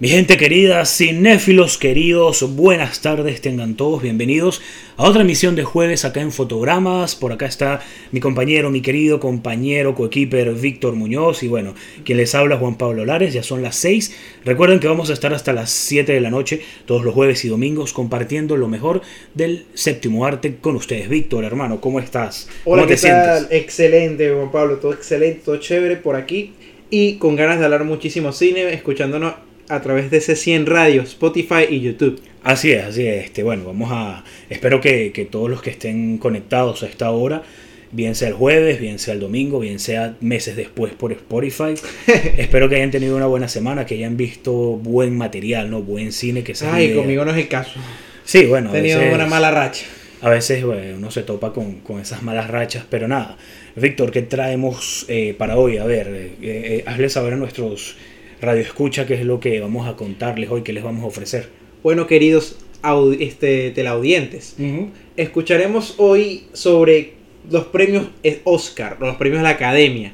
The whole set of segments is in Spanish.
Mi gente querida, cinéfilos queridos, buenas tardes, tengan todos bienvenidos a otra emisión de jueves acá en Fotogramas. Por acá está mi compañero, mi querido compañero, coequiper Víctor Muñoz y bueno, quien les habla Juan Pablo Lares, ya son las 6. Recuerden que vamos a estar hasta las 7 de la noche, todos los jueves y domingos, compartiendo lo mejor del séptimo arte con ustedes. Víctor, hermano, ¿cómo estás? Hola, ¿Cómo ¿qué tal? Excelente, Juan Pablo, todo excelente, todo chévere por aquí y con ganas de hablar muchísimo cine, escuchándonos a través de ese 100 Radio, Spotify y YouTube. Así es, así es. Este, bueno, vamos a. Espero que, que todos los que estén conectados a esta hora, bien sea el jueves, bien sea el domingo, bien sea meses después por Spotify, espero que hayan tenido una buena semana, que hayan visto buen material, ¿no? Buen cine que se. Ay, conmigo no es el caso. Sí, bueno. He tenido veces- una mala racha. A veces bueno, uno se topa con, con esas malas rachas, pero nada. Víctor, ¿qué traemos eh, para hoy? A ver, eh, eh, hazle saber a nuestros radioescucha qué es lo que vamos a contarles hoy, qué les vamos a ofrecer. Bueno, queridos este, teleaudientes, escucharemos hoy sobre los premios eh, Oscar, los premios de la Academia.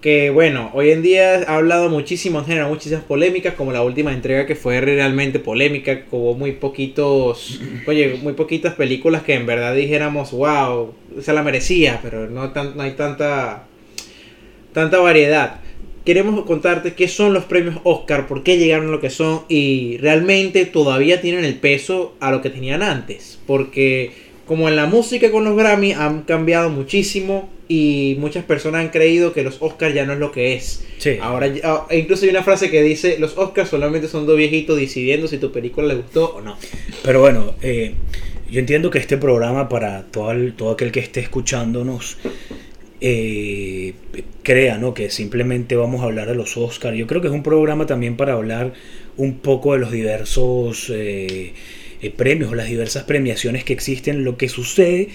Que bueno, hoy en día ha hablado muchísimo, han generado muchísimas polémicas, como la última entrega que fue realmente polémica, que hubo muy poquitos, oye, muy poquitas películas que en verdad dijéramos, wow, se la merecía, pero no, tan, no hay tanta, tanta variedad. Queremos contarte qué son los premios Oscar, por qué llegaron a lo que son y realmente todavía tienen el peso a lo que tenían antes. Porque como en la música con los Grammy han cambiado muchísimo y muchas personas han creído que los Oscars ya no es lo que es. Sí. Ahora, ah, e incluso hay una frase que dice, los Oscars solamente son dos viejitos decidiendo si tu película le gustó o no. Pero bueno, eh, yo entiendo que este programa para todo, el- todo aquel que esté escuchándonos eh, crea ¿no? que simplemente vamos a hablar de los Oscars. Yo creo que es un programa también para hablar un poco de los diversos eh, eh, premios o las diversas premiaciones que existen. Lo que sucede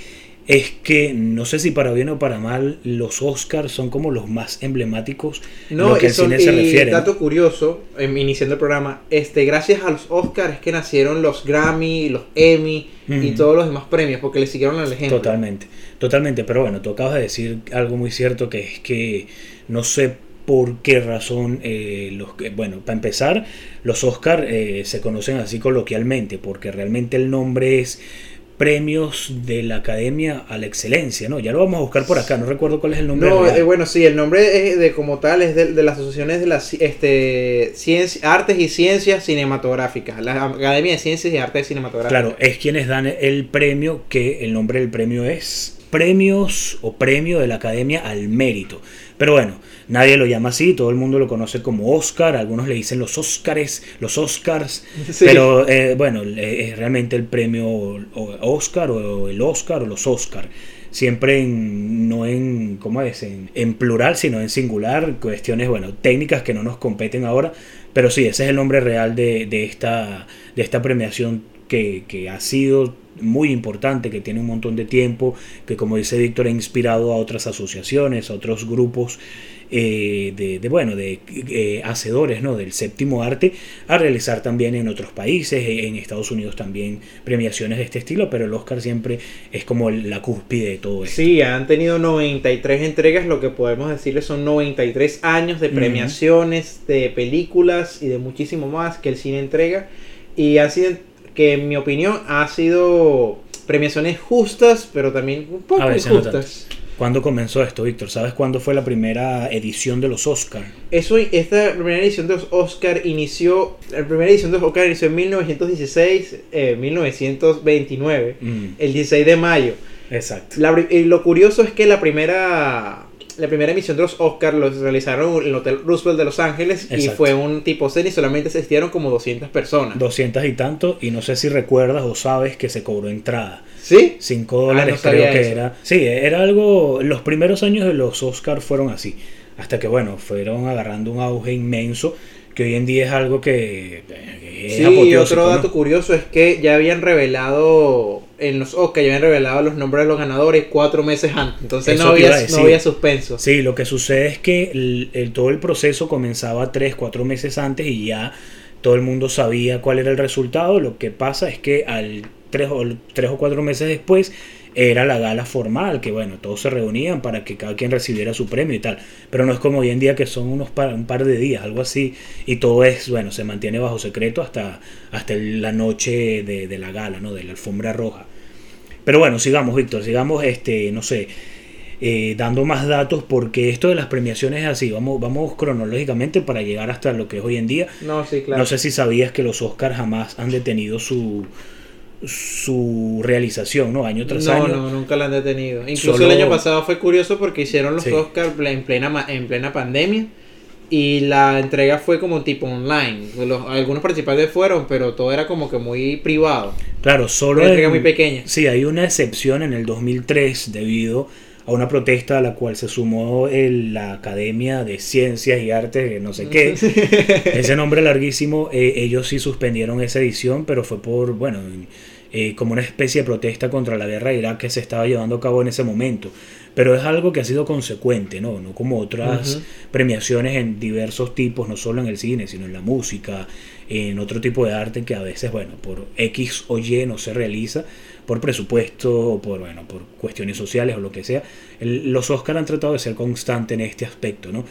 es que no sé si para bien o para mal los Oscars son como los más emblemáticos No, lo que al son- cine se refiere. dato curioso, em, iniciando el programa, este, gracias a los Oscars es que nacieron los Grammy, los Emmy y todos los demás premios, porque le siguieron el ejemplo. Totalmente, totalmente. Pero bueno, tú acabas de decir algo muy cierto que es que no sé por qué razón eh, los que, bueno, para empezar, los Oscar eh, se conocen así coloquialmente, porque realmente el nombre es Premios de la Academia a la Excelencia, ¿no? Ya lo vamos a buscar por acá, no recuerdo cuál es el nombre. No, eh, bueno, sí, el nombre es de como tal es de, de las asociaciones de las este, ciencia- artes y ciencias cinematográficas, la Academia de Ciencias y Artes Cinematográficas. Claro, es quienes dan el premio, que el nombre del premio es Premios o Premio de la Academia al Mérito. Pero bueno, nadie lo llama así, todo el mundo lo conoce como Oscar, algunos le dicen los Óscares, los Oscars, Sí. pero eh, bueno, eh, es realmente el premio Oscar o el Oscar o los Oscar. Siempre en, no en, ¿cómo es? En, en plural, sino en singular, cuestiones, bueno, técnicas que no nos competen ahora, pero sí, ese es el nombre real de, de esta, de esta premiación que, que ha sido muy importante, que tiene un montón de tiempo, que como dice Víctor ha inspirado a otras asociaciones, a otros grupos eh, de, de, bueno, de eh, hacedores ¿no? del séptimo arte, a realizar también en otros países, eh, en Estados Unidos también premiaciones de este estilo, pero el Oscar siempre es como la cúspide de todo esto. Sí, han tenido 93 entregas, lo que podemos decirles son 93 años de premiaciones, de películas y de muchísimo más que el cine entrega. Y han sido, que en mi opinión, ha sido premiaciones justas, pero también un poco veces no injustas. ¿Cuándo comenzó esto, Víctor? ¿Sabes cuándo fue la primera edición de los Oscar? Eso, esta primera edición de los Oscar inició, la primera edición de los Oscar inició en 1916, eh, 1929, Mm, el 16 de mayo. exacto. La y lo curioso es que la primera la primera emisión de los Oscars los realizaron en el Hotel Roosevelt de Los Ángeles y fue un tipo cena y solamente asistieron como 200 personas. 200 y tanto, y no sé si recuerdas o sabes que se cobró entrada. ¿Sí? 5 dólares Ah, no sabía creo que eso. era. Sí, era algo. Los primeros años de los Oscars fueron así. Hasta que, bueno, fueron agarrando un auge inmenso. Que hoy en día es algo que. es Sí, y otro ¿no? dato curioso es que ya habían revelado en los Oscars, ya habían revelado los nombres de los ganadores cuatro meses antes. Entonces Eso no había, no había suspenso. Sí, lo que sucede es que el, el- todo el proceso comenzaba 3, 4 meses antes y ya todo el mundo sabía cuál era el resultado. Lo que pasa es que al 3 o, tres o 4 meses después era la gala formal, que bueno, todos se reunían para que cada quien recibiera su premio y tal. Pero no es como hoy en día que son unos par, un par de días, algo así, y todo es, bueno, se mantiene bajo secreto hasta, hasta la noche de, de la gala, ¿no? De la alfombra roja. Pero bueno, sigamos, Víctor, sigamos, este, no sé, eh, dando más datos, porque esto de las premiaciones es así, vamos, vamos cronológicamente para llegar hasta lo que es hoy en día. No, sí, claro. No sé si sabías que los Oscars jamás han detenido su su realización, ¿no? Año tras año. No, no, nunca la han detenido. Incluso el año pasado fue curioso porque hicieron los Oscars en plena, en plena pandemia y la entrega fue como tipo online. algunos participantes fueron, pero todo era como que muy privado. Claro, solo. Una entrega muy pequeña. Sí, hay una excepción en el 2003 debido a una protesta a la cual se sumó el, la Academia de Ciencias y Artes, no sé qué. Ese nombre larguísimo, eh, ellos sí suspendieron esa edición, pero fue por, bueno, eh, como una especie de protesta contra la guerra de Irak que se estaba llevando a cabo en ese momento. Pero es algo que ha sido consecuente, ¿no? No como otras premiaciones en diversos tipos, no solo en el cine, sino en la música, en otro tipo de arte que a veces, bueno, por X o Y no se realiza por presupuesto o por, bueno, por cuestiones sociales o lo que sea. los Oscar han tratado de ser constantes en este aspecto, ¿no?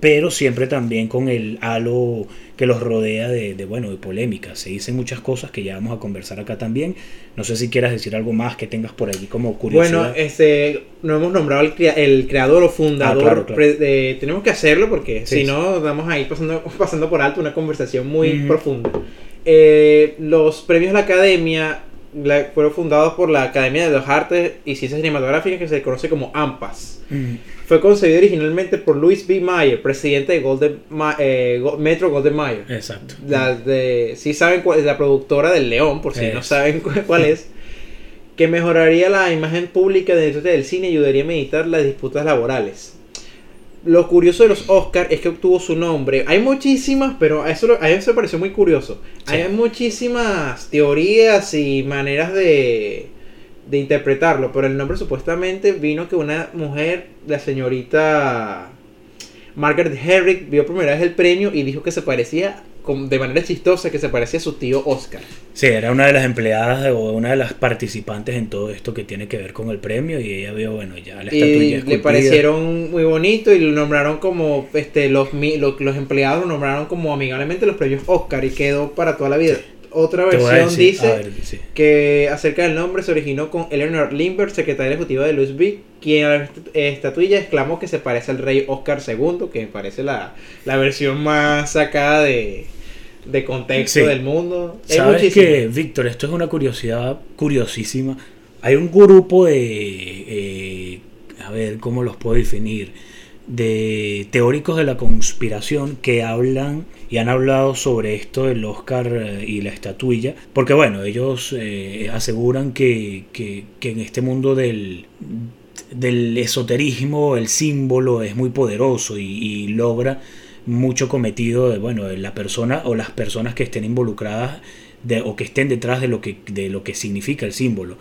Pero siempre también con el halo que los rodea de, de, bueno, de polémica. Se dicen muchas cosas que ya vamos a conversar acá también. No sé si quieras decir algo más que tengas por allí como curiosidad. Bueno, este, no hemos nombrado el, el creador o fundador. Ah, tenemos que hacerlo porque si no, vamos a ir pasando, pasando por alto una conversación muy profunda. Eh, los premios de la academia fueron fundados por la Academia de las Artes y Ciencias Cinematográficas que se conoce como AMPAS. Fue concebido originalmente por Louis B. Mayer, presidente de Golden, eh, Metro Golden Mayer. Exacto. La de, si saben cuál es la productora del León, por si no saben cuál es, que mejoraría la imagen pública de del cine y ayudaría a meditar las disputas laborales lo curioso de los Oscars es que obtuvo su nombre. Hay muchísimas, pero a eso, a eso me pareció muy curioso. Hay muchísimas teorías y maneras de, de interpretarlo, pero el nombre supuestamente vino que una mujer, la señorita Margaret Herrick, vio primera vez el premio y dijo que se parecía de manera chistosa que se parecía a su tío Oscar. Sí, era una de las empleadas o una de las participantes en todo esto que tiene que ver con el premio y ella vio, bueno, ya la estatuilla le parecieron muy bonito y lo nombraron como, este, los, los, empleados lo nombraron como amigablemente los premios Oscar y quedó para toda la vida. Otra versión dice que acerca del nombre se originó con Eleanor Lindbergh, secretaria ejecutiva de Louis B., quien a la estatuilla exclamó que se parece al rey Oscar II, que me parece la, la versión más sacada de, de contexto del mundo. ¿Sabes que, Víctor, esto es una curiosidad curiosísima. Hay un grupo de, eh, a ver, ¿cómo los puedo definir? De teóricos de la conspiración que hablan y han hablado sobre esto del Oscar eh, y la estatuilla, porque bueno, ellos eh, aseguran que, que, que en este mundo del, del esoterismo el símbolo es muy poderoso y, y logra mucho cometido de, bueno, de la persona o las personas que estén involucradas de, o que estén detrás de lo que, de lo que significa el símbolo.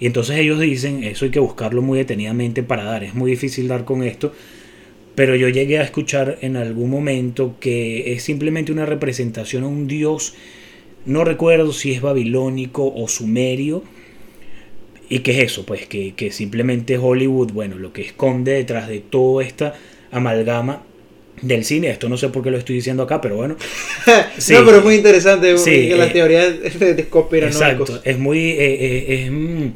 Y entonces ellos dicen, eso hay que buscarlo muy detenidamente para dar, es muy difícil dar con esto, pero yo llegué a escuchar en algún momento que es simplemente una representación a un dios, no recuerdo si es babilónico o sumerio, y que es eso, pues que, que simplemente Hollywood, bueno, lo que esconde detrás de toda esta amalgama del cine. Esto no sé por qué lo estoy diciendo acá, pero bueno. No, pero es muy interesante sí, que la eh, teoría de Exacto, es muy... Eh, eh, es, mm,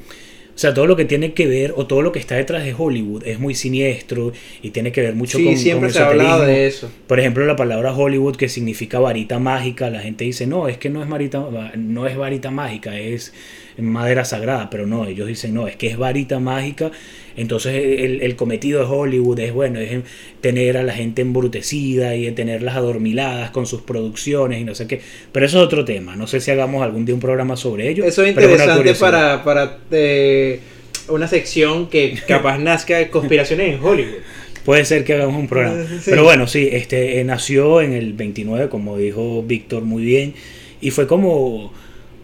o sea, todo lo que tiene que ver, o todo lo que está detrás de Hollywood, es muy siniestro y tiene que ver mucho con, siempre se ha hablado de eso. Por ejemplo, la palabra Hollywood, que significa varita mágica, la gente dice, no, es que no es, varita, no es varita mágica, es madera sagrada, pero no, ellos dicen, no, es que es varita mágica entonces el, cometido de Hollywood es bueno, es tener a la gente embrutecida y tenerlas adormiladas con sus producciones y no sé qué. Pero eso es otro tema. No sé si hagamos algún día un programa sobre ello. Eso es interesante para, para eh, una sección que capaz nazca de conspiraciones en Hollywood. Puede ser que hagamos un programa. Pero bueno, sí, este nació en el 29, como dijo Víctor muy bien, y fue como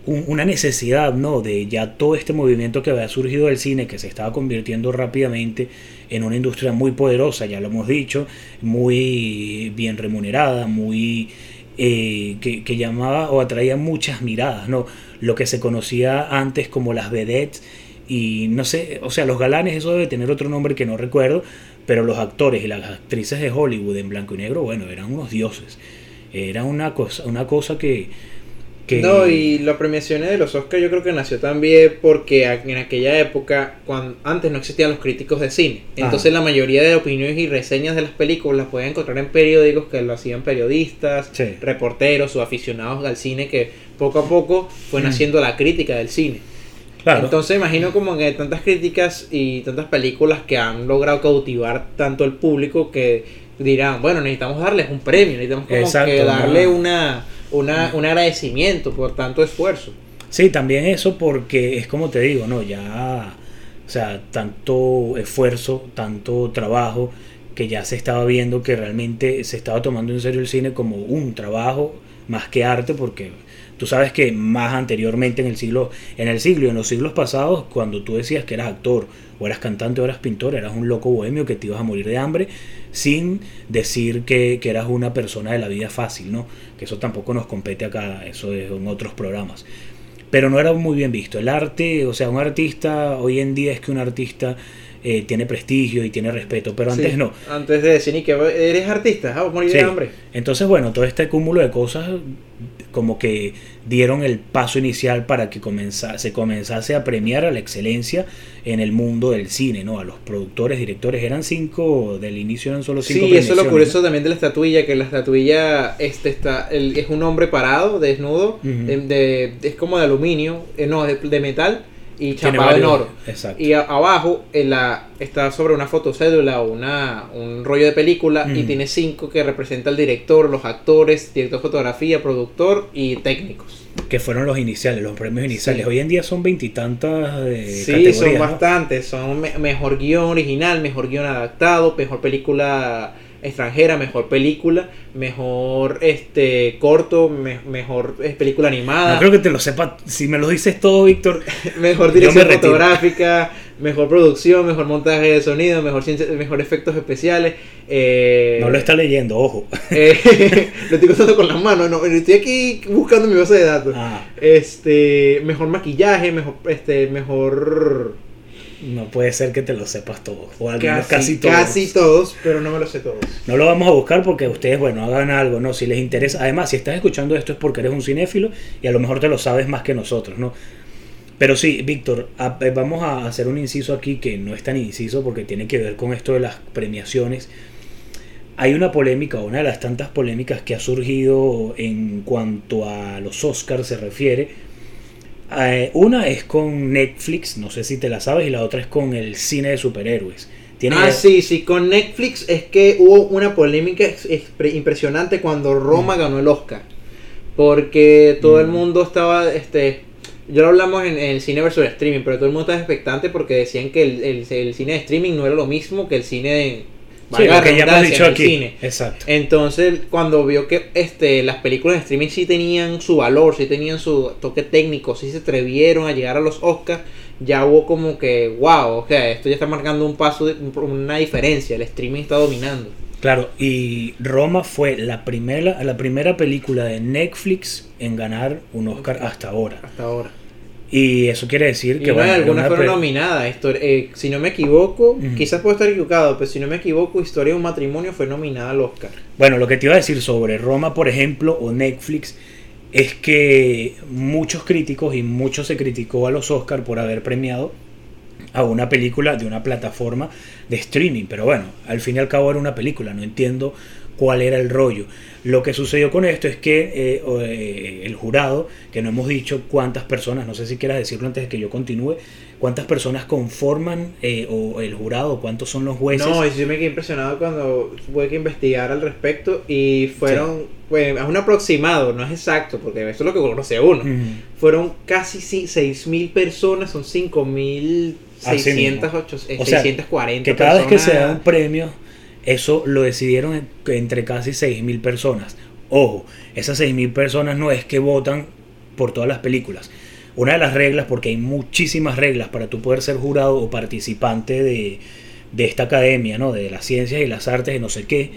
una necesidad, ¿no? De ya todo este movimiento que había surgido del cine, que se estaba convirtiendo rápidamente en una industria muy poderosa, ya lo hemos dicho, muy bien remunerada, muy... Eh, que, llamaba o atraía muchas miradas, ¿no? Lo que se conocía antes como las vedettes y no sé, o sea, los galanes eso debe tener otro nombre que no recuerdo, pero los actores y las actrices de Hollywood en blanco y negro, bueno, eran unos dioses. Era una cosa, una cosa que, que... No, y las premiaciones de los Oscars yo creo que nació también porque en aquella época, cuando antes no existían los críticos de cine. Entonces la mayoría de opiniones y reseñas de las películas las pueden encontrar en periódicos que lo hacían periodistas, reporteros o aficionados al cine que poco a poco fue mm. naciendo la crítica del cine. Entonces imagino como que tantas críticas y tantas películas que han logrado cautivar tanto el público que dirán, bueno, necesitamos darles un premio, necesitamos como que darle una, una, un agradecimiento por tanto esfuerzo. Sí, también eso porque es como te digo, ¿no? Ya, o sea, tanto esfuerzo, tanto trabajo, que ya se estaba viendo que realmente se estaba tomando en serio el cine como un trabajo más que arte, porque Tú sabes que más anteriormente en el siglo, en el siglo, en los siglos pasados, cuando tú decías que eras actor, o eras cantante, o eras pintor, eras un loco bohemio que te ibas a morir de hambre, sin decir que, que eras una persona de la vida fácil, ¿no? Que eso tampoco nos compete acá, eso es en otros programas. Pero no era muy bien visto. El arte, o sea, un artista, hoy en día es que un artista eh, tiene prestigio y tiene respeto, pero antes no. Antes de decir ni que eres artista, ah, morir de hambre. Entonces, bueno, todo este cúmulo de cosas como que dieron el paso inicial para que se comenzase a premiar a la excelencia en el mundo del cine, ¿no? A los productores, directores, eran cinco, del inicio eran solo cinco. Sí, eso es lo curioso también de la estatuilla, que la estatuilla este está, es un hombre parado, desnudo, de, es como de aluminio, eh, no, de metal y chapado en oro. Y abajo en la, está sobre una fotocédula o una, un rollo de película y tiene cinco que representa al director, los actores, director de fotografía, productor y técnicos. Que fueron los iniciales, los premios iniciales. Hoy en día son veintitantas. Eh, sí, son bastantes. Son mejor guion original, mejor guion adaptado, mejor película extranjera, mejor película, mejor este corto, mejor eh, película animada. No creo que te lo sepa, si me lo dices todo, Víctor. mejor dirección fotográfica, mejor producción, mejor montaje de sonido, mejor mejor efectos especiales. Eh, no lo está leyendo, ojo. Eh, lo estoy contando con las manos, no, estoy aquí buscando mi base de datos. Ah. Este, mejor maquillaje, mejor este mejor no puede ser que te lo sepas todos. O al menos casi, todos. Casi todos, pero no me lo sé todos. No lo vamos a buscar porque ustedes, bueno, hagan algo, ¿no? Si les interesa. Además, si estás escuchando esto es porque eres un cinéfilo y a lo mejor te lo sabes más que nosotros, ¿no? Pero sí, Víctor, eh, vamos a hacer un inciso aquí que no es tan inciso porque tiene que ver con esto de las premiaciones. Hay una polémica, una de las tantas polémicas que ha surgido en cuanto a los Oscars se refiere eh, una es con Netflix, no sé si te la sabes, y la otra es con el cine de superhéroes. ah, sí, sí, con Netflix es que hubo una polémica impresionante cuando Roma mm. ganó el Oscar. Porque todo el mm. mundo estaba, este, ya lo hablamos en, el cine versus streaming, pero todo el mundo estaba expectante porque decían que el, el, cine de streaming no era lo mismo que el cine de, Sí, lo que ya hemos dicho aquí. Cine. Exacto. Entonces, cuando vio que este, las películas de streaming sí tenían su valor, sí tenían su toque técnico, sí se atrevieron a llegar a los Oscars, ya hubo como que, wow, o sea, esto ya está marcando un paso, de, una diferencia, el streaming está dominando. Claro, y Roma fue la primera, la primera película de Netflix en ganar un Oscar hasta ahora. Hasta ahora. Y eso quiere decir que... bueno, algunas fueron nominadas. Eh, si no me equivoco, quizás puedo estar equivocado, pero si no me equivoco, Historia de un matrimonio fue nominada al Oscar. Bueno, lo que te iba a decir sobre Roma, por ejemplo, o Netflix, es que muchos críticos y mucho se criticó a los Oscar por haber premiado a una película de una plataforma de streaming. Pero bueno, al fin y al cabo era una película, no entiendo cuál era el rollo. Lo que sucedió con esto es que eh, eh, el jurado, que no hemos dicho cuántas personas, no sé si quieras decirlo antes de que yo continúe, cuántas personas conforman eh, o el jurado, cuántos son los jueces. No, yo me quedé impresionado cuando tuve que investigar al respecto y fueron, pues, es un aproximado, no es exacto, porque eso es lo que conoce uno. Fueron casi 6.000 personas, son 5.600, 640 que cada vez que se da un premio eso lo decidieron entre casi 6.000 personas. Ojo, esas 6.000 personas no es que votan por todas las películas. Una de las reglas, porque hay muchísimas reglas para tú poder ser jurado o participante de, esta academia, ¿no? De las ciencias y las artes y no sé qué.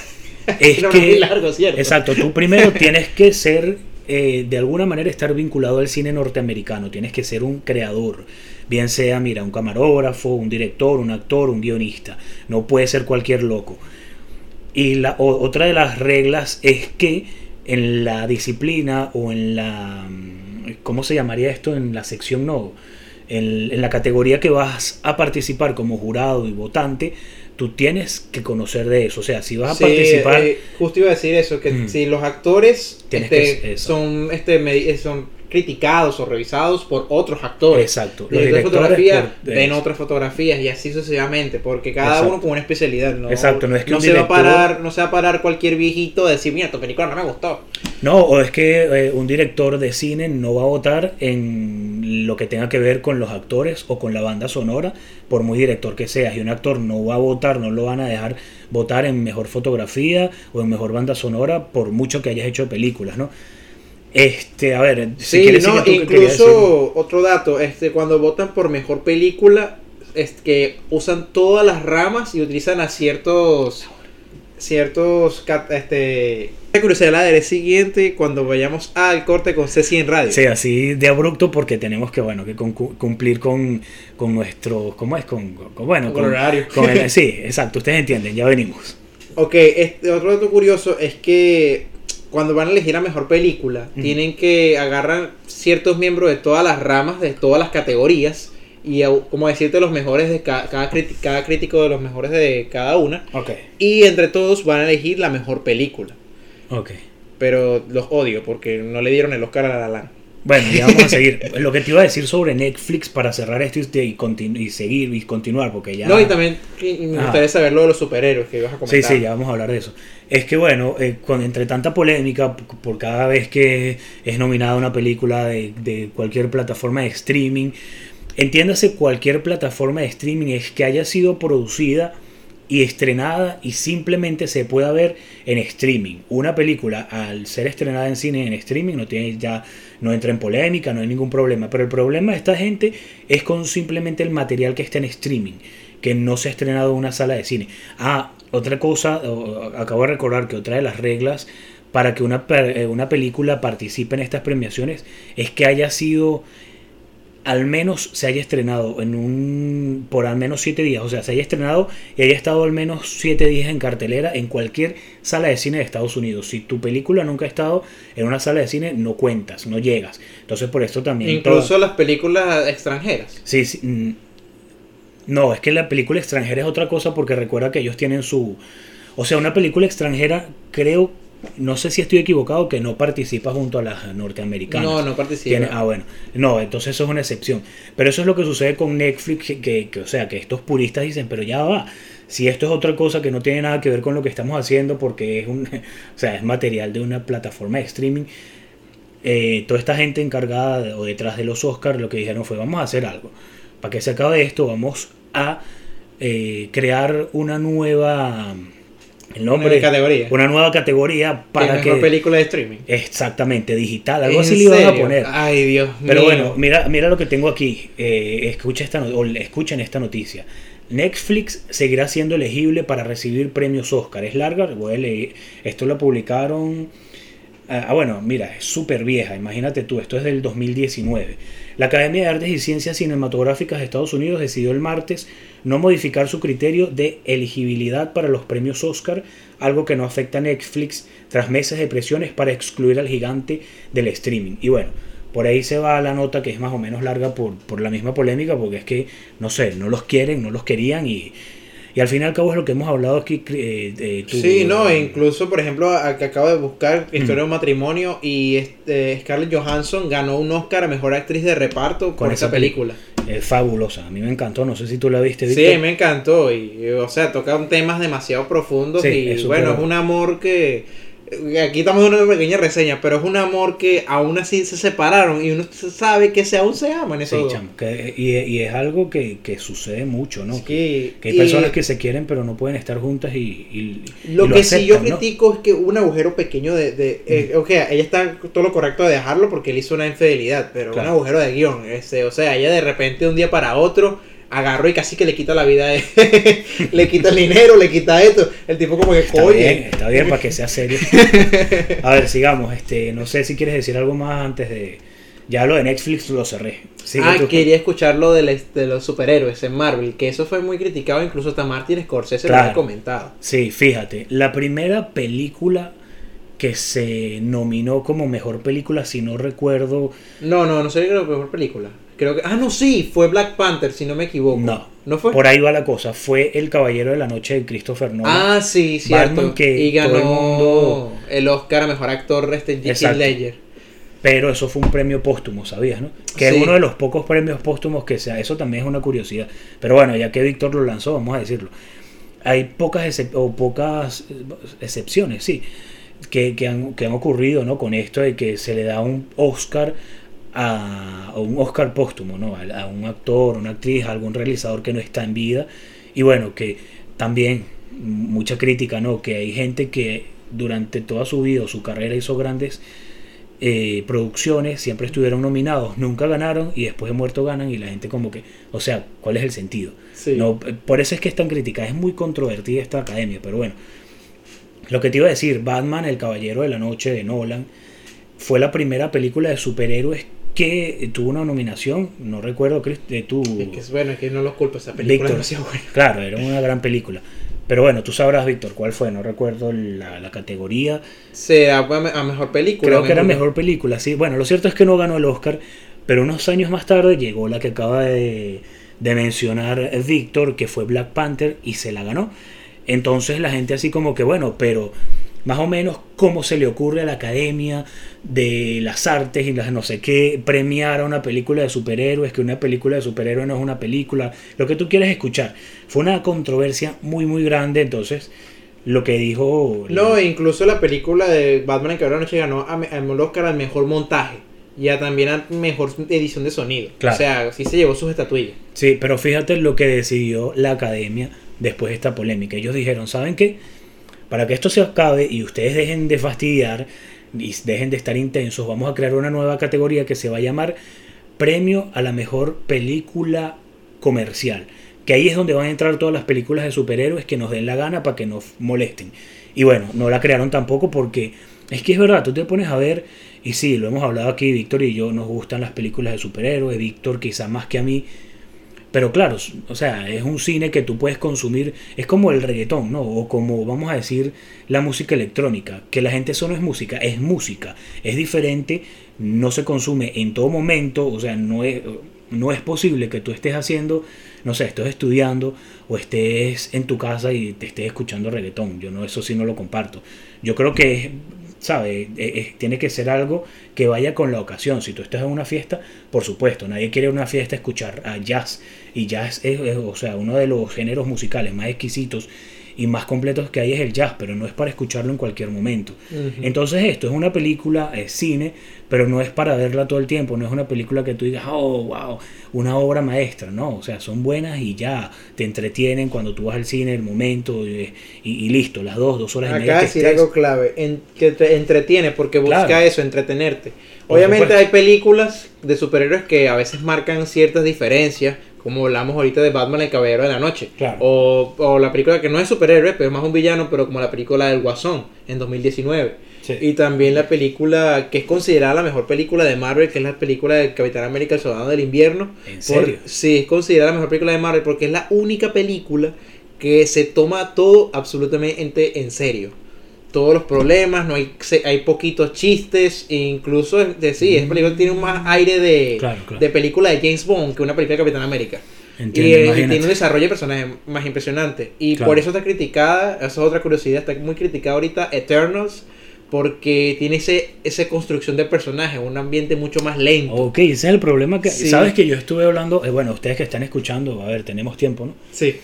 es que, largo, ¿cierto? Exacto, tú primero tienes que ser, eh, de alguna manera, estar vinculado al cine norteamericano, tienes que ser un creador Bien sea, mira, un camarógrafo, un director, un actor, un guionista. No puede ser cualquier loco. Y la, otra de las reglas es que en la disciplina o en la... ¿Cómo se llamaría esto? En la sección no. En, en la categoría que vas a participar como jurado y votante, tú tienes que conocer de eso. O sea, si vas a participar. Eh, justo iba a decir eso, que mm. si los actores este, son, este, son criticados o revisados por otros actores. Exacto. Los directores de fotografía ven otras fotografías y así sucesivamente, porque cada uno con una especialidad. No, Exacto, no es que no se va a parar, no se va a parar cualquier viejito a decir, mira, tu película no me gustó. No, o es que eh, un director de cine no va a votar en lo que tenga que ver con los actores o con la banda sonora, por muy director que sea. Y un actor no va a votar, no lo van a dejar votar en mejor fotografía o en mejor banda sonora, por mucho que hayas hecho películas, ¿no? Este, a ver, si sí, no, incluso otro dato, este, cuando votan por mejor película, es que usan todas las ramas y utilizan a ciertos, ciertos, este, la curiosidad la siguiente cuando vayamos al corte con Ceci en radio. Sí, así de abrupto porque tenemos que, bueno, que cumplir con, con nuestro, ¿cómo es? Con, bueno, con, horario. sí, exacto, ustedes entienden, ya venimos. Ok, este, otro dato curioso es que cuando van a elegir la mejor película, tienen que agarrar ciertos miembros de todas las ramas, de todas las categorías, y como decirte los mejores de cada, cada, crítico de los mejores de cada una. Y entre todos van a elegir la mejor película. Pero los odio porque no le dieron el Oscar a La La bueno, ya vamos a seguir. Lo que te iba a decir sobre Netflix para cerrar esto y, y seguir y continuar, porque ya. No, y también me gustaría saber lo de los superhéroes que ibas a comentar. Sí, sí, ya vamos a hablar de eso. Es que, bueno, eh, con, entre tanta polémica, por cada vez que es nominada una película de, de cualquier plataforma de streaming, entiéndase cualquier plataforma de streaming, es que haya sido producida y estrenada y simplemente se pueda ver en streaming. Una película al ser estrenada en cine en streaming no tiene ya no entra en polémica, no hay ningún problema, pero el problema de esta gente es con simplemente el material que está en streaming, que no se ha estrenado en una sala de cine. Ah, otra cosa, acabo de recordar que otra de las reglas para que una, eh, una película participe en estas premiaciones es que haya sido al menos se haya estrenado en un por al menos siete días, o sea, se haya estrenado y haya estado al menos siete días en cartelera en cualquier sala de cine de Estados Unidos. Si tu película nunca ha estado en una sala de cine, no cuentas, no llegas. Entonces, por esto también. Incluso las películas extranjeras. Sí, sí. No, es que la película extranjera es otra cosa porque recuerda que ellos tienen su. O sea, una película extranjera, creo no sé si estoy equivocado, que no participa junto a las norteamericanas. No, no participa. ah, bueno. No, entonces eso es una excepción. Pero eso es lo que sucede con Netflix, que, o sea, que estos puristas dicen, pero ya va. Si esto es otra cosa que no tiene nada que ver con lo que estamos haciendo, porque es un, o sea, es material de una plataforma de streaming, eh, toda esta gente encargada o detrás de los Oscars lo que dijeron fue, vamos a hacer algo. Para que se acabe esto, vamos a eh, crear una nueva el nombre una categoría. una nueva categoría para que película de streaming. Exactamente digital algo así le iban a poner. Ay Dios pero bueno mira mira lo que tengo aquí. Eh, escucha esta o escuchen esta noticia. Netflix seguirá siendo elegible para recibir premios Oscar. Es larga voy a leer. Esto lo publicaron ah bueno mira es súper vieja imagínate tú esto es del 2019 la Academia de Artes y Ciencias Cinematográficas de Estados Unidos decidió el martes no modificar su criterio de elegibilidad para los premios Oscar, algo que no afecta a Netflix tras meses de presiones para excluir al gigante del streaming. Y bueno, por ahí se va la nota que es más o menos larga por, por la misma polémica, porque es que, no sé, no los quieren, no los querían y, y al fin y al cabo es lo que hemos hablado aquí. Eh, sí, no, incluso por ejemplo, que acabo de buscar Historia de un matrimonio y este, Scarlett Johansson ganó un Oscar a Mejor Actriz de Reparto con, esa película. Es fabulosa, a mí me encantó, no sé si tú la viste. Sí, me encantó y, o sea, toca temas demasiado profundos y bueno, es un amor que Aquí estamos en una pequeña reseña, pero es un amor que aún así se separaron y uno sabe que se, aún se aman. Eso sí, y, es algo que, sucede mucho, ¿no? que, hay personas que se quieren pero no pueden estar juntas y... lo que sí yo critico es que un agujero pequeño de... de eh, ok, ella está todo lo correcto de dejarlo porque él hizo una infidelidad, pero un agujero de guion. Ese, o sea, ella de repente de un día para otro agarró y casi que le quita la vida, le quita el dinero, le quita esto. El tipo como que está Bien, está bien para que sea serio. A ver, sigamos. Este, no sé si quieres decir algo más antes de, Ya lo de Netflix lo cerré. ah, quería escuchar lo de, de, los superhéroes en Marvel, que eso fue muy criticado, incluso hasta Martin Scorsese lo había comentado. Sí, fíjate, la primera película que se nominó como mejor película, si no recuerdo. No, no, no sé la mejor película. Creo que. Ah, no, sí, fue Black Panther, si no me equivoco. No. ¿No fue? Por ahí va la cosa. Fue El Caballero de la Noche de Christopher Nolan. Ah, sí, cierto. que y ganó el, mundo... el, Oscar a mejor actor este Heath Ledger. Pero eso fue un premio póstumo, ¿sabías, no? Que es uno de los pocos premios póstumos que sea. Eso también es una curiosidad. Pero bueno, ya que Víctor lo lanzó, vamos a decirlo. Hay pocas, o pocas excepciones, sí que, han, que han ocurrido ¿no? con esto de que se le da un Oscar a, un Oscar póstumo, ¿no? A, un actor, una actriz, a algún realizador que no está en vida. Y bueno, que también mucha crítica, ¿no? Que hay gente que durante toda su vida o su carrera hizo grandes eh, producciones, siempre estuvieron nominados, nunca ganaron y después de muerto ganan y la gente como que, o sea, ¿cuál es el sentido? No, por eso es que es tan crítica, es muy controvertida esta academia, pero bueno, lo que te iba a decir, Batman, el Caballero de la Noche de Nolan, fue la primera película de superhéroes que tuvo una nominación, no recuerdo, de tu... Es que es bueno, es que no lo culpo, esa película Víctor, Claro, era una gran película. Pero bueno, tú sabrás, Víctor, cuál fue, no recuerdo la, categoría. Sea a mejor película. Creo que era mejor película, sí. Bueno, lo cierto es que no ganó el Oscar, pero unos años más tarde llegó la que acaba de, de mencionar Víctor, que fue Black Panther, y se la ganó. Entonces la gente así como que, bueno, pero más o menos cómo se le ocurre a la Academia de las Artes y las no sé qué premiar a una película de superhéroes, que una película de superhéroes no es una película, lo que tú quieres escuchar. Fue una controversia muy muy grande, entonces lo que dijo... No, incluso la película de Batman en Cabrera Noche ganó al Oscar al mejor montaje y a también a mejor edición de sonido. O sea, sí se llevó sus estatuillas. Sí, pero fíjate lo que decidió la Academia después de esta polémica. Ellos dijeron, ¿saben qué? Para que esto se acabe y ustedes dejen de fastidiar y dejen de estar intensos, vamos a crear una nueva categoría que se va a llamar Premio a la Mejor Película Comercial. Que ahí es donde van a entrar todas las películas de superhéroes que nos den la gana para que nos molesten. Y bueno, no la crearon tampoco porque es que es verdad, tú te pones a ver, y sí, lo hemos hablado aquí, Víctor y yo, nos gustan las películas de superhéroes, Víctor quizá más que a mí, pero claro, o sea, es un cine que tú puedes consumir, es como el reggaetón, ¿no? O como vamos a decir la música electrónica, que la gente eso no es música, es música, es diferente, no se consume en todo momento, o sea, no es, no es posible que tú estés haciendo, no sé, estés estudiando o estés en tu casa y te estés escuchando reggaetón, yo no, eso sí no lo comparto. Yo creo que es ¿sabes? tiene que ser algo que vaya con la ocasión. Si tú estás en una fiesta, por supuesto, nadie quiere una fiesta escuchar a jazz. Y jazz es, o sea, uno de los géneros musicales más exquisitos y más completos que hay es el jazz, pero no es para escucharlo en cualquier momento. Entonces esto es una película, es cine, pero no es para verla todo el tiempo, no es una película que tú digas, oh, wow, una obra maestra, no, o sea, son buenas y ya, te entretienen cuando tú vas al cine, el momento y, listo, las dos, dos horas y media. Acá decir algo clave, en, que te entretiene porque busca eso, entretenerte. Obviamente hay películas de superhéroes que a veces marcan ciertas diferencias, como hablamos ahorita de Batman el Caballero de la Noche. O, o, la película que no es superhéroe, pero es más un villano, pero como la película del Guasón en 2019. Y también la película que es considerada la mejor película de Marvel, que es la película de Capitán América, el Soldado del Invierno. ¿En serio? sí, es considerada la mejor película de Marvel porque es la única película que se toma todo absolutamente en serio todos los problemas, no hay, hay poquitos chistes, e incluso, de, sí, esa película tiene un más aire de, de película de James Bond que una película de Capitán América. y, tiene un desarrollo de personaje más impresionante. Y por eso está criticada, esa es otra curiosidad, está muy criticada ahorita Eternals, porque tiene ese, esa construcción de personaje, un ambiente mucho más lento. Ok, ese es el problema que... Sabes que yo estuve hablando, eh, bueno, ustedes que están escuchando, a ver, tenemos tiempo, ¿no? Sí.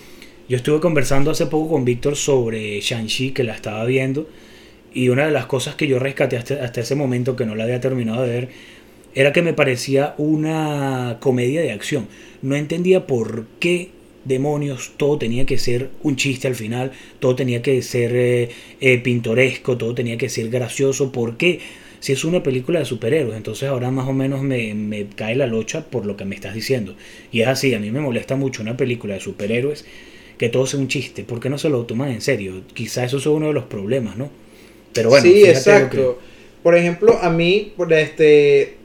Yo estuve conversando hace poco con Víctor sobre Shang-Chi, que la estaba viendo, y una de las cosas que yo rescaté hasta, hasta, ese momento, que no la había terminado de ver, era que me parecía una comedia de acción. No entendía por qué demonios todo tenía que ser un chiste al final, todo tenía que ser eh, eh, pintoresco, todo tenía que ser gracioso. ¿Por qué? Si es una película de superhéroes, entonces ahora más o menos me, me cae la locha por lo que me estás diciendo. Y es así, a mí me molesta mucho una película de superhéroes que todo sea un chiste. ¿Por qué no se lo toman en serio? Quizá eso es uno de los problemas, ¿no? Pero bueno, sí, exacto. Por ejemplo, a mí, este,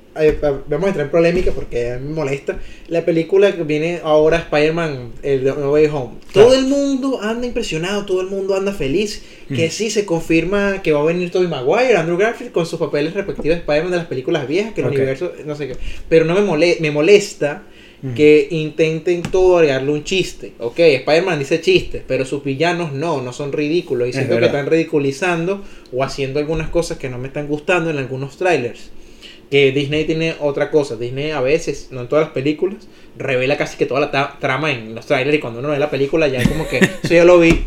vamos a entrar en polémica porque me molesta. La película que viene ahora, Spider-Man, el No Way Home. Todo el mundo anda impresionado, todo el mundo anda feliz. Que sí se confirma que va a venir Tobey Maguire, Andrew Garfield, con sus papeles respectivos de Spider-Man de las películas viejas, que el universo, no sé qué. Pero no me, me molesta que intenten todo agregarle un chiste. Ok, Spider-Man dice chistes, pero sus villanos no, no son ridículos. Y siento que están ridiculizando o haciendo algunas cosas que no me están gustando en algunos trailers. Que Disney tiene otra cosa. Disney a veces, no en todas las películas, revela casi que toda la trama en los trailers y cuando uno ve la película ya es como que, eso ya lo vi.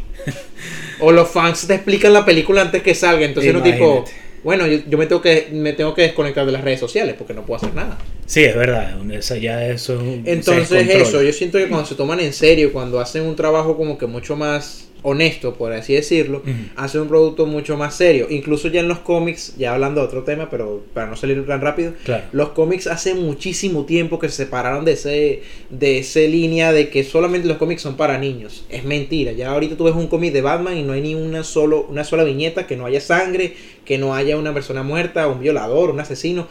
O los fans te explican la película antes que salga. Entonces uno tipo bueno, yo, me, tengo que, me tengo que desconectar de las redes sociales porque no puedo hacer nada. Sí, es verdad, esa ya eso Entonces eso, yo siento que cuando se toman en serio, cuando hacen un trabajo como que mucho más honesto, por así decirlo, hace un producto mucho más serio. Incluso ya en los cómics, ya hablando de otro tema, pero para no salir tan rápido, los cómics hace muchísimo tiempo que se separaron de ese de esa línea de que solamente los cómics son para niños. Es mentira. Ya ahorita tú ves un cómic de Batman y no hay ni una solo una sola viñeta que no haya sangre, que no haya una persona muerta, un violador, un asesino.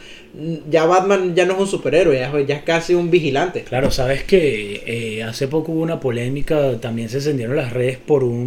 Ya Batman ya no es un superhéroe, ya, es casi un vigilante. Claro, sabes que eh, hace poco hubo una polémica, también se encendieron las redes por un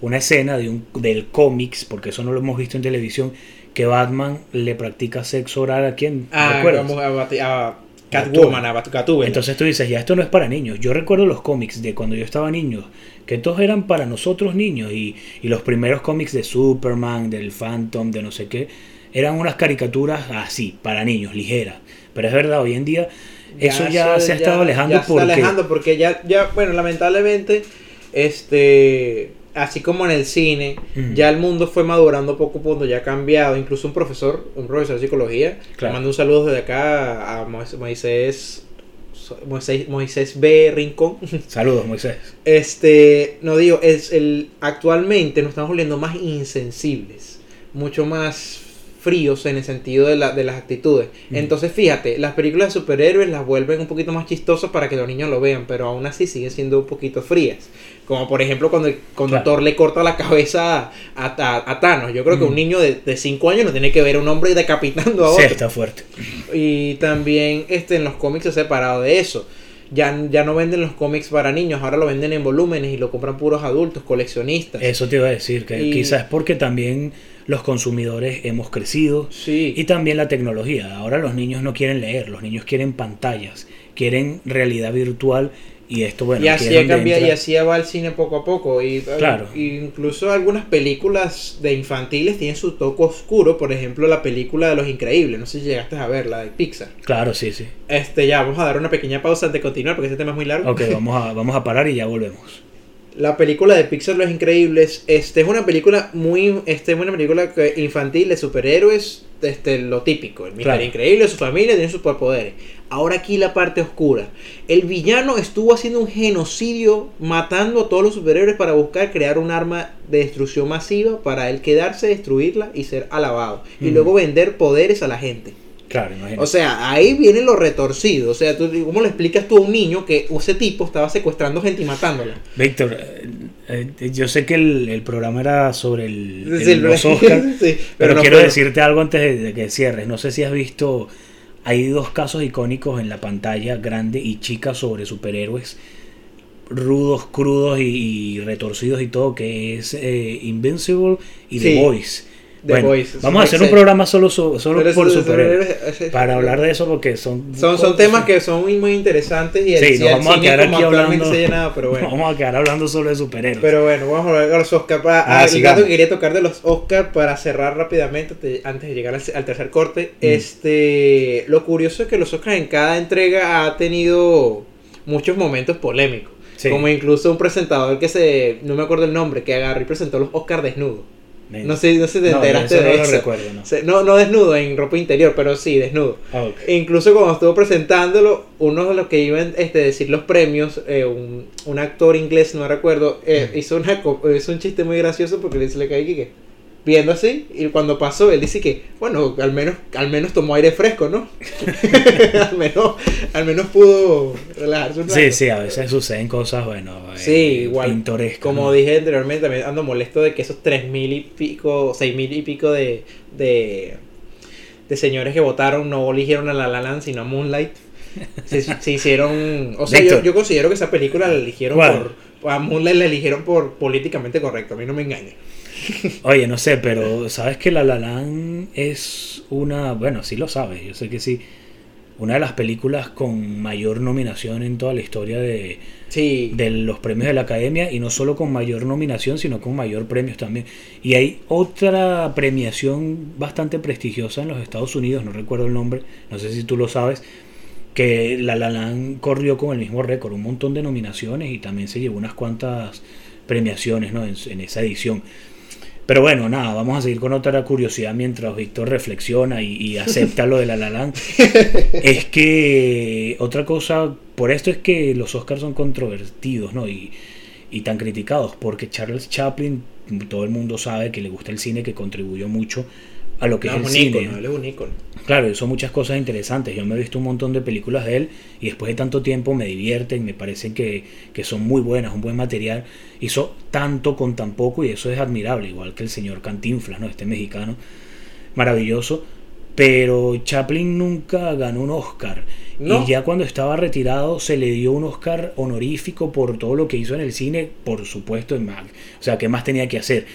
una escena de un, del cómics, porque eso no lo hemos visto en televisión, que Batman le practica sexo oral a quien. Ah, vamos a, a Catwoman, a Catwoman. Entonces tú dices, ya esto no es para niños. Yo recuerdo los cómics de cuando yo estaba niño, que todos eran para nosotros niños, y, y los primeros cómics de Superman, del Phantom, de no sé qué, eran unas caricaturas así, para niños, ligeras. Pero es verdad, hoy en día eso ya, se ha estado alejando ya porque... está alejando porque ya, ya, bueno, lamentablemente, este, así como en el cine, ya el mundo fue madurando poco a poco, ya ha cambiado. Incluso un profesor, un profesor de psicología, le mando un saludo desde acá a Moisés Moisés, Moisés B. Rincón. Saludos, Moisés. Este, no digo, es el, actualmente nos estamos volviendo más insensibles, mucho más fríos en el sentido de, la, de las actitudes. Entonces, fíjate, las películas de superhéroes las vuelven un poquito más chistosas para que los niños lo vean, pero aún así siguen siendo un poquito frías. Como por ejemplo cuando el conductor le corta la cabeza a, a, Thanos. Yo creo que un niño de 5 años no tiene que ver a un hombre decapitando a otro. Sí, está fuerte. Y también este, en los cómics se ha separado de eso. Ya, ya no venden los cómics para niños, ahora lo venden en volúmenes y lo compran puros adultos, coleccionistas. Eso te iba a decir, que quizás es porque también los consumidores hemos crecido y también la tecnología. Ahora los niños no quieren leer, los niños quieren pantallas, quieren realidad virtual y esto bueno y así cambia y así va el cine poco a poco. Y claro. incluso algunas películas de infantiles tienen su toque oscuro por ejemplo la película de los increíbles. No sé si llegaste a ver la de Pixar. Claro sí sí. Este ya vamos a dar una pequeña pausa antes de continuar porque ese tema es muy largo. Ok vamos a vamos a parar y ya volvemos la película de Pixar Los Increíbles, este es una película muy, este es una película infantil de superhéroes, este lo típico, el Mister Increíble, su familia tiene superpoderes. Ahora aquí la parte oscura. El villano estuvo haciendo un genocidio, matando a todos los superhéroes para buscar crear un arma de destrucción masiva para él quedarse, destruirla y ser alabado y luego vender poderes a la gente. Claro, O sea, ahí viene lo retorcido. O sea, ¿tú, ¿cómo le explicas tú a un niño que ese tipo estaba secuestrando gente y matándola? Víctor, eh, eh, yo sé que el, programa era sobre el, los Oscars, pero, quiero decirte algo antes de, que cierres. No sé si has visto, hay dos casos icónicos en la pantalla, grande y chica, sobre superhéroes rudos, crudos y, retorcidos y todo, que es eh, Invincible y The Voice Vamos a hacer un programa solo, solo por superhéroes. Para hablar de eso porque son... Son, son temas que son muy, muy interesantes y sí, vamos a quedar aquí hablando... pero bueno. Vamos a quedar hablando solo de superhéroes. Pero bueno, vamos a hablar de los Oscars. ah, quería tocar de los Oscars para cerrar rápidamente antes de llegar al, tercer corte. Mm. Este, lo curioso es que los Oscars en cada entrega ha tenido muchos momentos polémicos. Como incluso un presentador que se... No me acuerdo el nombre, que agarró y presentó los Oscars desnudos. No sé, no sé te enteraste de eso. No, recuerdo, no. no, desnudo, en ropa interior, pero sí, desnudo. Ah, incluso cuando estuvo presentándolo, uno de los que iban a este, decir los premios, eh, un, un, actor inglés, no recuerdo, eh, hizo, una, hizo un chiste muy gracioso porque le, le cae que viendo así y cuando pasó él dice que bueno al menos al menos tomó aire fresco no al menos al menos pudo relajarse un rato. sí sí a veces suceden cosas bueno sí eh, igual pintorescas como dije anteriormente también ando molesto de que esos tres mil y pico seis mil y pico de, de de señores que votaron, no eligieron a La La Land, sino a Moonlight. Se, se hicieron... O sea, yo, yo considero que esa película la eligieron ¿Cuál? por... A Moonlight la eligieron por políticamente correcto, a mí no me engañes. Oye, no sé, pero sabes que La La Land es una, bueno, sí lo sabes, yo sé que sí, una de las películas con mayor nominación en toda la historia de, Sí. de los premios de la Academia y no solo con mayor nominación, sino con mayor premios también. Y hay otra premiación bastante prestigiosa en los Estados Unidos, no recuerdo el nombre, no sé si tú lo sabes, que La La Land corrió con el mismo récord, un montón de nominaciones y también se llevó unas cuantas premiaciones ¿no? en, en esa edición. Pero bueno, nada, vamos a seguir con otra curiosidad mientras Víctor reflexiona y, y acepta lo de La La Land. es que otra cosa, por esto es que los Oscars son controvertidos, ¿no? Y, y tan criticados, porque Charles Chaplin, todo el mundo sabe que le gusta el cine, que contribuyó mucho a lo que No, es el un cine. ícono, él es un ícono. Claro, son muchas cosas interesantes. Yo me he visto un montón de películas de él y después de tanto tiempo me divierten, me parecen que, que son muy buenas, un buen material. Hizo tanto con tan poco y eso es admirable, igual que el señor Cantinflas, ¿no? Este mexicano, maravilloso. Pero Chaplin nunca ganó un Oscar. No. Y ya cuando estaba retirado se le dio un Oscar honorífico por todo lo que hizo en el cine, por supuesto, en Mag. O sea, ¿qué más tenía que hacer?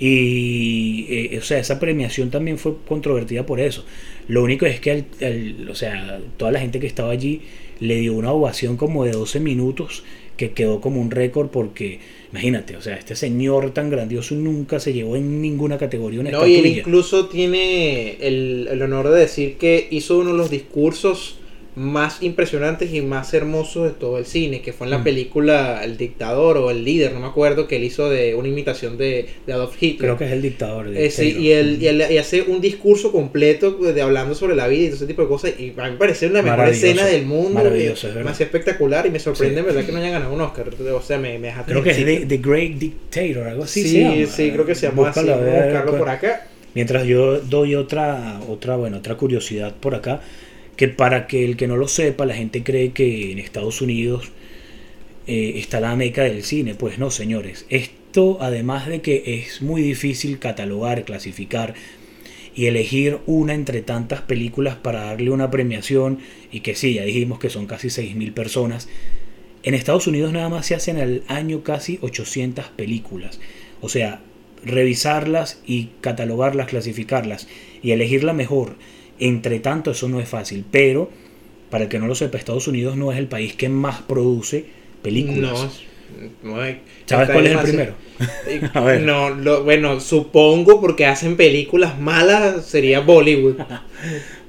Y, eh, o sea, esa premiación también fue controvertida por eso. Lo único es que, al- al- o sea, toda la gente que estaba allí le dio una ovación como de 12 minutos que quedó como un récord porque, imagínate, o sea, este señor tan grandioso nunca se llevó en ninguna categoría una No, y él incluso tiene el, el honor de decir que hizo uno de los discursos más impresionantes y más hermosos de todo el cine, que fue en la Mm. película El dictador o El líder, no me acuerdo, que él hizo de una imitación de, de Adolf Hitler. Creo que es el dictador. de Eh, sí, y, él, y, él- y hace un discurso completo de hablando sobre la vida y todo ese tipo de cosas. Y a mí me parece una mejor escena del mundo. es eh, espectacular y me sorprende, Sí. verdad, que no haya ganado un Oscar. O sea, me, me deja Creo que es. The, The Great Dictator, algo así. Sí, se llama. sí, creo que se llama así. Búscalo, Vamos a buscarlo por acá. Mientras yo doy otra, otra, bueno, otra curiosidad por acá, que para que el que no lo sepa, la gente cree que en Estados Unidos eh, está la meca del cine. Pues no, señores. Esto, además de que es muy difícil catalogar, clasificar y elegir una entre tantas películas para darle una premiación, y que sí, ya dijimos que son casi 6.000 personas, en Estados Unidos nada más se hacen al año casi 800 películas. O sea, revisarlas y catalogarlas, clasificarlas y elegir la mejor. Entre tanto, eso no es fácil. Pero, para el que no lo sepa, Estados Unidos no es el país que más produce películas. No, no hay- ¿Sabes cuál es el primero? Eh, A ver. No, lo- bueno, supongo porque hacen películas malas sería Bollywood.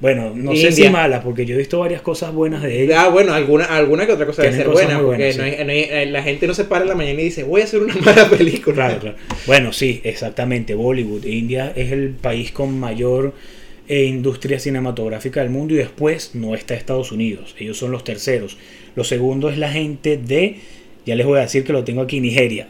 Bueno, no sé si malas, porque yo he visto varias cosas buenas de ella. Ah, bueno, alguna, alguna que otra cosa debe ser buena, porque buenas, no sí. hay- no hay- eh, la gente no se para en la mañana y dice, voy a hacer una mala película. Claro, claro. Bueno, sí, exactamente. Bollywood. India es el país con mayor eh, industria cinematográfica del mundo y después no está Estados Unidos. Ellos son los terceros. Lo segundo es la gente de, ya les voy a decir que lo tengo aquí, Nigeria.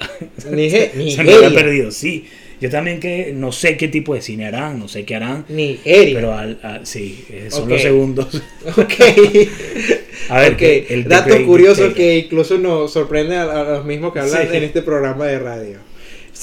Nije- Se me había Nigeria. perdido, sí. Yo también que no sé qué tipo de cine harán, no sé qué harán. Nigeria. Pero al, al- sí, eh, son los segundos. Ok. A ver, Ok, que el dato curioso que incluso nos sorprende a, a los mismos que hablan Sí. en este programa de radio.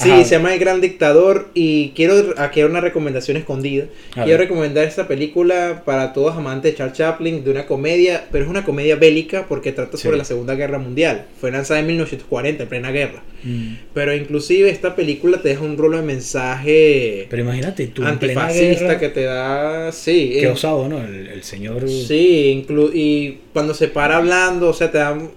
Sí, Ajá. se llama El Gran Dictador y quiero aquí una recomendación escondida. A quiero ver. recomendar esta película para todos amantes de Charles Chaplin, de una comedia, pero es una comedia bélica porque trata sobre Sí. la Segunda Guerra Mundial. Fue lanzada en 1940, en plena guerra. Mm. Pero inclusive esta película te deja un rolo de mensaje Pero imagínate tú, en plena antifascista guerra, que te da... Sí, qué en- osado, ¿no? El, el señor... Sí, inclu- y cuando se para hablando, o sea, te dan...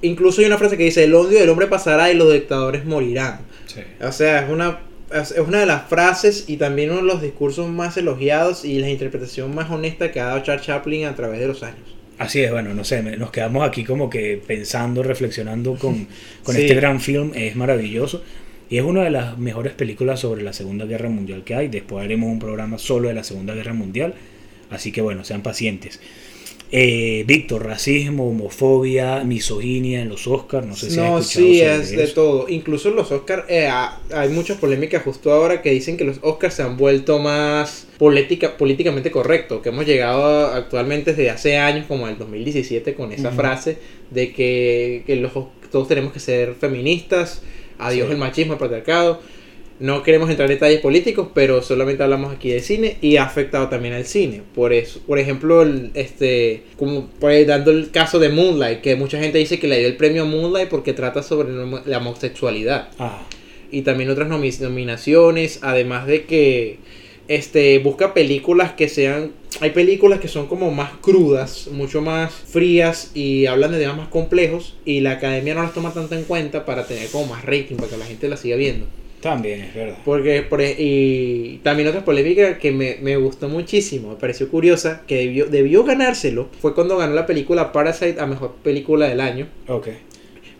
Incluso hay una frase que dice, el odio del hombre pasará y los dictadores morirán. Sí. O sea, es una, es una de las frases y también uno de los discursos más elogiados y la interpretación más honesta que ha dado Charles Chaplin a través de los años. Así es, bueno, no sé, nos quedamos aquí como que pensando, reflexionando con, con Sí. este gran film, es maravilloso. Y es una de las mejores películas sobre la Segunda Guerra Mundial que hay. Después haremos un programa solo de la Segunda Guerra Mundial. Así que bueno, sean pacientes. Eh, Víctor, racismo, homofobia, misoginia en los Oscars. No sé si no, sí, es de eso. todo. Incluso en los Oscars, hay muchas polémicas justo ahora que dicen que los Oscars se han vuelto más política, políticamente correctos, que hemos llegado actualmente desde hace años, como el 2017, con esa frase de que, que los, todos tenemos que ser feministas, adiós Sí. el machismo, el patriarcado. No queremos entrar en detalles políticos, pero solamente hablamos aquí de cine y ha afectado también al cine. Por eso, por ejemplo, el, este, como pues, dando el caso de Moonlight, que mucha gente dice que le dio el premio a Moonlight porque trata sobre la homosexualidad. Ah, Y también otras nomi- nominaciones, además de que este busca películas que sean hay películas que son como más crudas, mucho más frías y hablan de temas más complejos y la academia no las toma tanto en cuenta para tener como más rating para que la gente las siga viendo. También es verdad. Porque, por, e- y también otra polémica que me, me gustó muchísimo, me pareció curiosa, que debió, debió ganárselo, fue cuando ganó la película Parasite a Mejor Película del Año. Ok.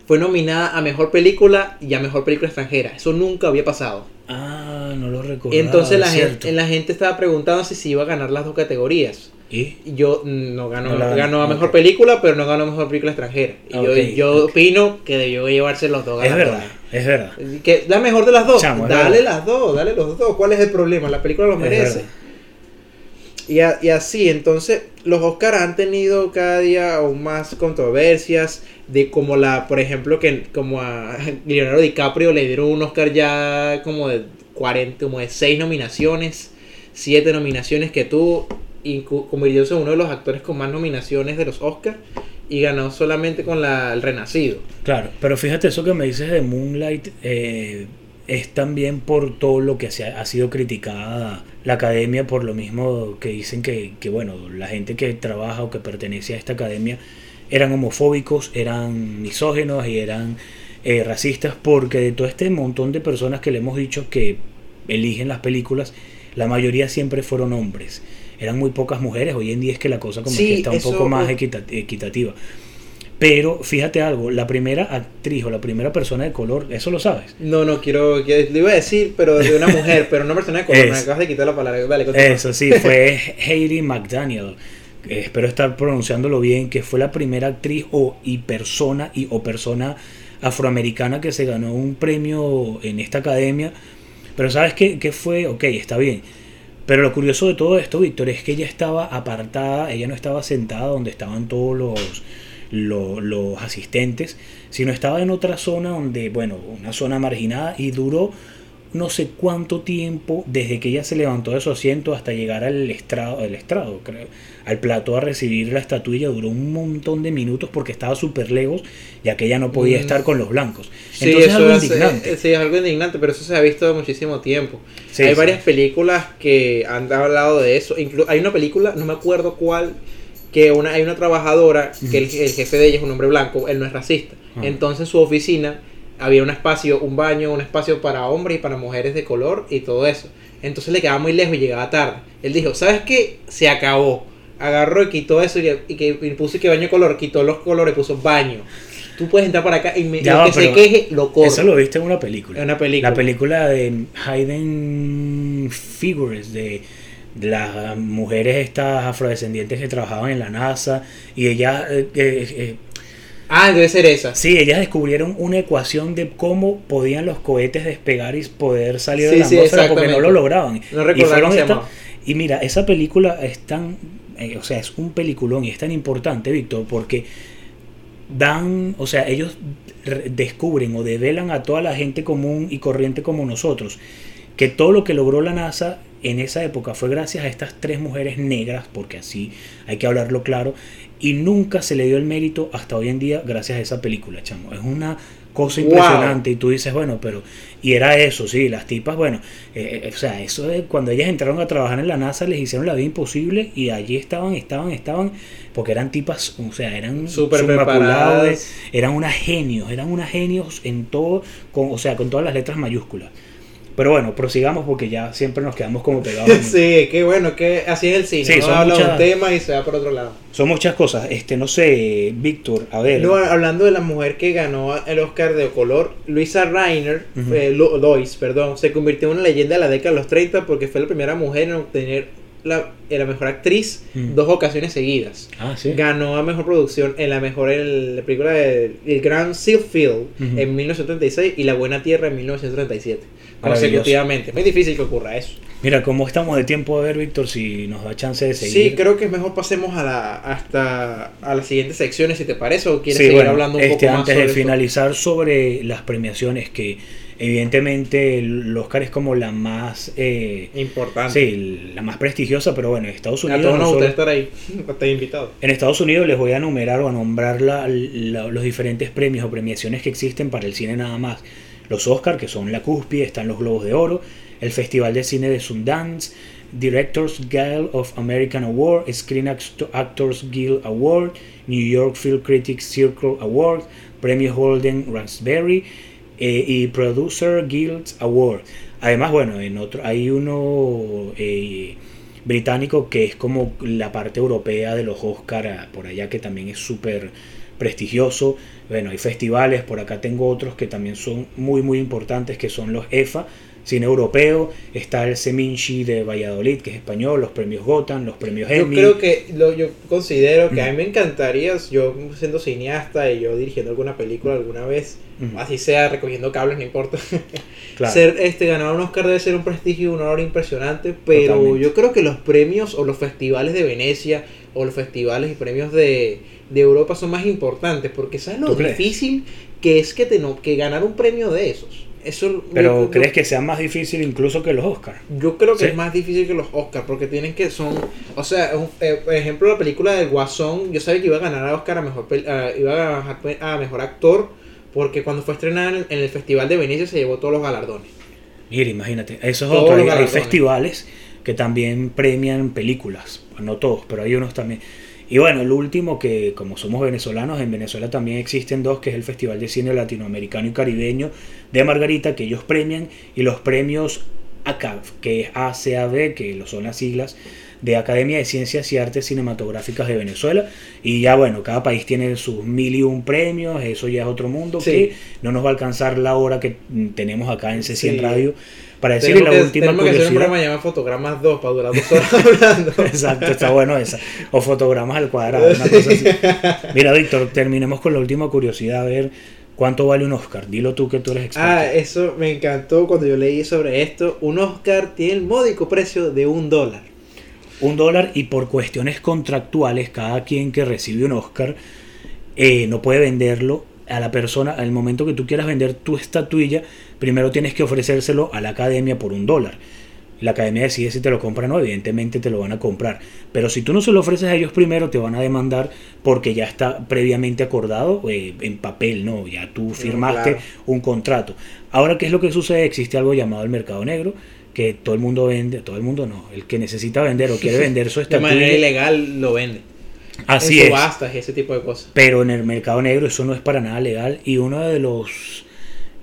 Fue nominada a Mejor Película y a Mejor Película Extranjera. Eso nunca había pasado. Ah, no lo recuerdo. Entonces la cierto. gente, la gente estaba preguntando si se iba a ganar las dos categorías. ¿Y? Yo mm, no ganó, No ganó, a. Mejor Película, pero no ganó a Mejor Película Extranjera. Y yo, Ok, yo ok. opino que debió llevarse los dos Es ganadores. verdad, es verdad. Que la mejor de las dos. Chamo, dale las dos, dale los dos. ¿Cuál es el problema? La película lo merece. Y, a- y así, entonces, los Oscar han tenido cada día aún más controversias de como la, por ejemplo, que como a Leonardo DiCaprio le dieron un Oscar ya como de 40, como de 6 nominaciones, 7 nominaciones que tuvo, y convirtióse en uno de los actores con más nominaciones de los Oscar y ganó solamente con la, el Renacido. Claro, pero fíjate, eso que me dices de Moonlight eh, es también por todo lo que ha sido criticada la academia, por lo mismo que dicen que, que, bueno, la gente que trabaja o que pertenece a esta academia eran homofóbicos, eran misógenos y eran eh, racistas, porque de todo este montón de personas que le hemos dicho que eligen las películas, la mayoría siempre fueron hombres. Eran muy pocas mujeres, hoy en día es que la cosa como Sí, que está un poco más equita- equitativa. Pero fíjate algo, la primera actriz o la primera persona de color, eso lo sabes. No, no, quiero, le iba a decir, pero de una mujer, pero no persona de color, me acabas de quitar la palabra. Continúa. Eso sí, fue Hayley McDaniel. Eh, espero estar pronunciándolo bien, que fue la primera actriz o y persona y o persona afroamericana que se ganó un premio en esta academia. Pero sabes qué, qué fue, ok, está bien. Pero lo curioso de todo esto, Víctor, es que ella estaba apartada, ella no estaba sentada donde estaban todos los, los, asistentes, sino estaba en otra zona donde, bueno, una zona marginada y duró no sé cuánto tiempo desde que ella se levantó de su asiento hasta llegar al estrado, al estrado, creo, al plató a recibir la estatuilla, duró un montón de minutos porque estaba súper lejos, ya que ella no podía Mm. estar con los blancos. Sí, Entonces es eso algo es, indignante. eh, sí, es algo indignante, pero eso se ha visto muchísimo tiempo. Sí, hay sí. varias películas que han hablado de eso. Inclu- hay una película, no me acuerdo cuál, que una, hay una trabajadora que el, el jefe de ella es un hombre blanco, él no es racista. Ah. Entonces en su oficina había un espacio, un baño, un espacio para hombres y para mujeres de color y todo eso. Entonces le quedaba muy lejos y llegaba tarde. Él dijo, ¿sabes qué? Se acabó. Agarró y quitó eso y, y que y puso que baño color, quitó los colores, puso baño. Tú puedes entrar para acá y me, Ya lo que se queje lo corro. Eso lo viste en una película. En una película. La película de Hayden Figures, de, de las mujeres estas afrodescendientes que trabajaban en la NASA. Y ellas, eh, eh, eh, Ah, debe ser esa. sí, ellas descubrieron una ecuación de cómo podían los cohetes despegar y poder salir de la sí, atmósfera porque no lo lograban. No y, esta- y mira, esa película es tan, eh, o sea, es un peliculón y es tan importante, Víctor, porque dan, o sea, ellos re- descubren o develan a toda la gente común y corriente como nosotros que todo lo que logró la NASA en esa época fue gracias a estas tres mujeres negras, porque así hay que hablarlo claro, y nunca se le dio el mérito hasta hoy en día gracias a esa película, chamo. Es una cosa Wow. impresionante y tú dices, bueno, pero... Y era eso, sí, las tipas, bueno, eh, eh, o sea, eso de cuando ellas entraron a trabajar en la NASA les hicieron la vida imposible y allí estaban, estaban, estaban, porque eran tipas, o sea, eran Súper preparadas. eran unas genios, eran unas genios en todo, con, o sea, con todas las letras mayúsculas. Pero bueno, prosigamos porque ya siempre nos quedamos como pegados. en- sí, qué bueno, que así es el cine. Sí, no habla de un muchas- tema y se va por otro lado. Son muchas cosas. Este, no sé, Víctor, a ver. No, hablando de la mujer que ganó el Oscar de color, Luisa Reiner, eh, Lo- Lois, perdón, se convirtió en una leyenda de la década de los 30 porque fue la primera mujer en obtener la, la mejor actriz Ujú. dos ocasiones seguidas. ah, sí. Ganó a mejor producción en la mejor en la película de El Gran Sealfield Ujú. en 1936 y La Buena Tierra en 1937. Consecutivamente. Muy difícil que ocurra eso. Mira, ¿cómo estamos de tiempo a ver, Víctor? Si nos da chance de seguir. Sí, creo que es mejor pasemos a la hasta a las siguientes secciones si te parece o quieres Sí, seguir bueno, hablando un este, poco más antes de esto? finalizar sobre las premiaciones que Evidentemente el Oscar es como la más... Eh, Importante. Sí, la más prestigiosa, pero bueno, en Estados Unidos... A todos no nos gustaría estar ahí, estar invitado. en Estados Unidos les voy a enumerar o a nombrar la- la- los diferentes premios o premiaciones que existen para el cine nada más. Los Oscar, que son la cúspide, están los Globos de Oro, el Festival de Cine de Sundance, Directors Guild of American Award, Screen Acto- Actors Guild Award, New York Film Critics Circle Award, Premio Holden Raspberry eh, y Producer Guild Award. Además, bueno, en otro hay uno eh, británico que es como la parte europea de los Oscar ah, por allá que también es súper prestigioso. Bueno, hay festivales, por acá tengo otros que también son muy muy importantes que son los EFA, cine europeo, está el Seminci de Valladolid, que es español, los premios Gotham, los premios Yo Emmy. creo que lo, yo considero que a mí me encantaría, yo siendo cineasta y yo dirigiendo alguna película alguna vez, Ujú. así sea recogiendo cables, no importa. Claro. Ser este ganador un Oscar debe ser un prestigio y un honor impresionante, pero Totalmente. yo creo que los premios o los festivales de Venecia o los festivales y premios de, de Europa son más importantes, porque sabes lo difícil que es que te no, que ganar un premio de esos. Eso Pero yo- ¿crees que sea más difícil incluso que los Oscar? Yo creo que Sí. es más difícil que los Oscars porque tienen que son, o sea, un- eh, por ejemplo la película del Guasón, yo sabía que iba a ganar a Oscar a mejor iba a ganar a mejor actor porque cuando fue estrenada en, en el Festival de Venecia se llevó todos los galardones. Mira, imagínate, eso es Todos otro. los Hay, festivales que también premian películas, no todos, pero hay unos también. Y bueno, el último que como somos venezolanos, en Venezuela también existen dos, que es el Festival de Cine Latinoamericano y Caribeño de Margarita, que ellos premian, y los premios ACAV, que es ACAB, que lo son las siglas de Academia de Ciencias y Artes Cinematográficas de Venezuela. Y ya bueno, cada país tiene sus mil y un premios, eso ya es otro mundo, Sí. que no nos va a alcanzar la hora que tenemos acá en C100 Sí. Radio para decirle la que, última tenemos que hacer un curiosidad. programa llamado Fotogramas 2 para durar dos horas hablando. Exacto, está bueno esa. O fotogramas al cuadrado, una cosa así. Mira, Víctor, terminemos con la última curiosidad, a ver cuánto vale un Oscar. Dilo tú que tú eres experto. Ah, eso me encantó cuando yo leí sobre esto. Un Oscar tiene el módico precio de un dólar. un dólar y por cuestiones contractuales, cada quien que recibe un Oscar eh, no puede venderlo a la persona. Al momento que tú quieras vender tu estatuilla, primero tienes que ofrecérselo a la academia por un dólar. La academia decide si te lo compra o no, evidentemente te lo van a comprar. Pero si tú no se lo ofreces a ellos primero, te van a demandar porque ya está previamente acordado eh, en papel, ¿no? Ya tú firmaste claro. un contrato. Ahora, ¿qué es lo que sucede? Existe algo llamado el mercado negro, que todo el mundo vende, todo el mundo no, el que necesita vender o quiere vender su De manera estatuilla. ilegal lo vende. Así en es. subastas y ese tipo de cosas. Pero en el mercado negro eso no es para nada legal y uno de los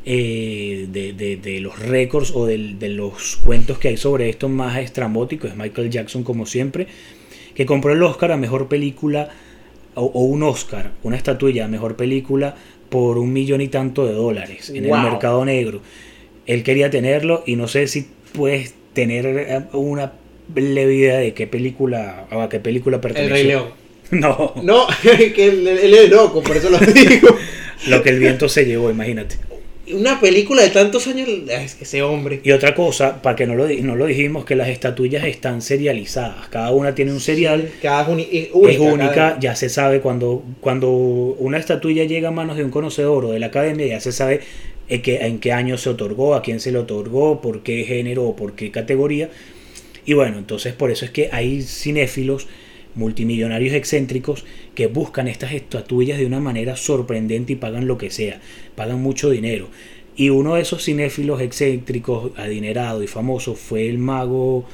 eh, de, de- de los récords o de los cuentos que hay sobre esto más estrambótico es Michael Jackson como siempre que compró el Oscar a mejor película o, o un Oscar, una estatuilla a mejor película por un millón y tanto de dólares en Wow. el mercado negro. Él quería tenerlo y no sé si puedes tener eh, una leve idea de qué película o a qué película El pertenece. Rey León. No. No, que él, él es loco, por eso lo digo. Lo que el viento se llevó, imagínate. Una película de tantos años, ese hombre. Y otra cosa, para que no lo, no lo dijimos, que las estatuillas están serializadas. Cada una tiene un serial. Cada es, uni- única. es única, cada- ya se sabe cuando, cuando una estatuilla llega a manos de un conocedor o de la academia, ya se sabe en qué, en qué año se otorgó, a quién se le otorgó, por qué género o por qué categoría. Y bueno, entonces por eso es que hay cinéfilos multimillonarios excéntricos que buscan estas estatuillas de una manera sorprendente y pagan lo que sea, pagan mucho dinero. Y uno de esos cinéfilos excéntricos, adinerado y famoso fue el mago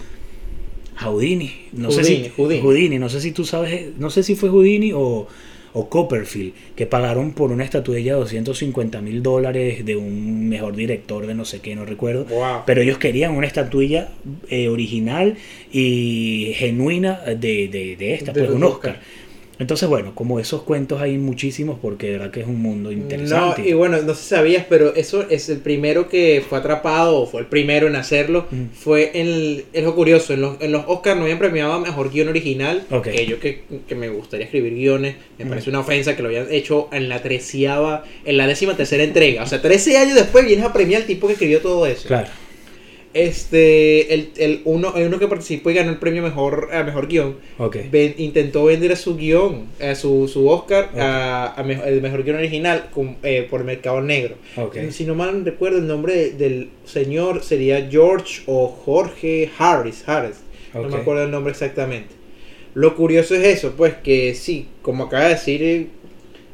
Houdini. No sé si Houdini. Houdini, no sé si tú sabes, no sé si fue Houdini o, o Copperfield, que pagaron por una estatuilla 250 mil dólares de un mejor director de no sé qué, no recuerdo. Wow. Pero ellos querían una estatuilla eh, original y genuina de, de, de esta, De pues un Oscar. Oscar. Entonces, bueno, como esos cuentos hay muchísimos porque de verdad que es un mundo No, interesante. y bueno, no sé si sabías, pero eso es el primero que fue atrapado, o fue el primero en hacerlo. Mm. Fue en el, es lo curioso, en los, en los Oscars no habían premiado a mejor guion original. Ok. Que yo que, que me gustaría escribir guiones, me Mm. parece una ofensa que lo habían hecho en la treceava, en la décima tercera entrega. O sea, 13 años después vienes a premiar al tipo que escribió todo eso. Claro. Este, el, el uno, el uno que participó y ganó el premio mejor, a mejor guion, ven- intentó vender su guion, a su, su Oscar, a, el mejor guion original con- eh, por el mercado negro. Ok. Si no mal recuerdo, el nombre de- del señor sería George o Jorge Harris. Harris. No me acuerdo el nombre exactamente. Lo curioso es eso, pues que sí, como acaba de decir, eh,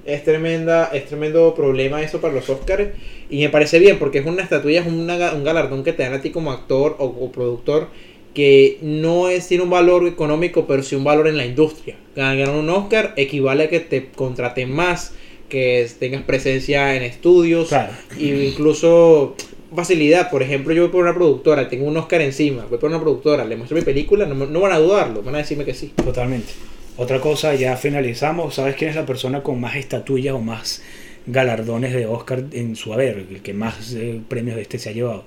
es tremenda, es tremendo problema eso para los Oscars. Y me parece bien, porque es una estatuilla, es una un galardón que te dan a ti como actor o, o productor que no es, tiene un valor económico, pero sí un valor en la industria. Ganar un Oscar equivale a que te contraten más, que tengas presencia en estudios, Claro. y incluso facilidad. Por ejemplo, yo voy por una productora, tengo un Oscar encima, voy por una productora, le muestro mi película, no, no van a dudarlo, van a decirme que sí. Totalmente. Otra cosa, ya finalizamos. ¿Sabes quién es la persona con más estatuillas o más galardones de Oscar en su haber? El que más eh, premios de este se ha llevado.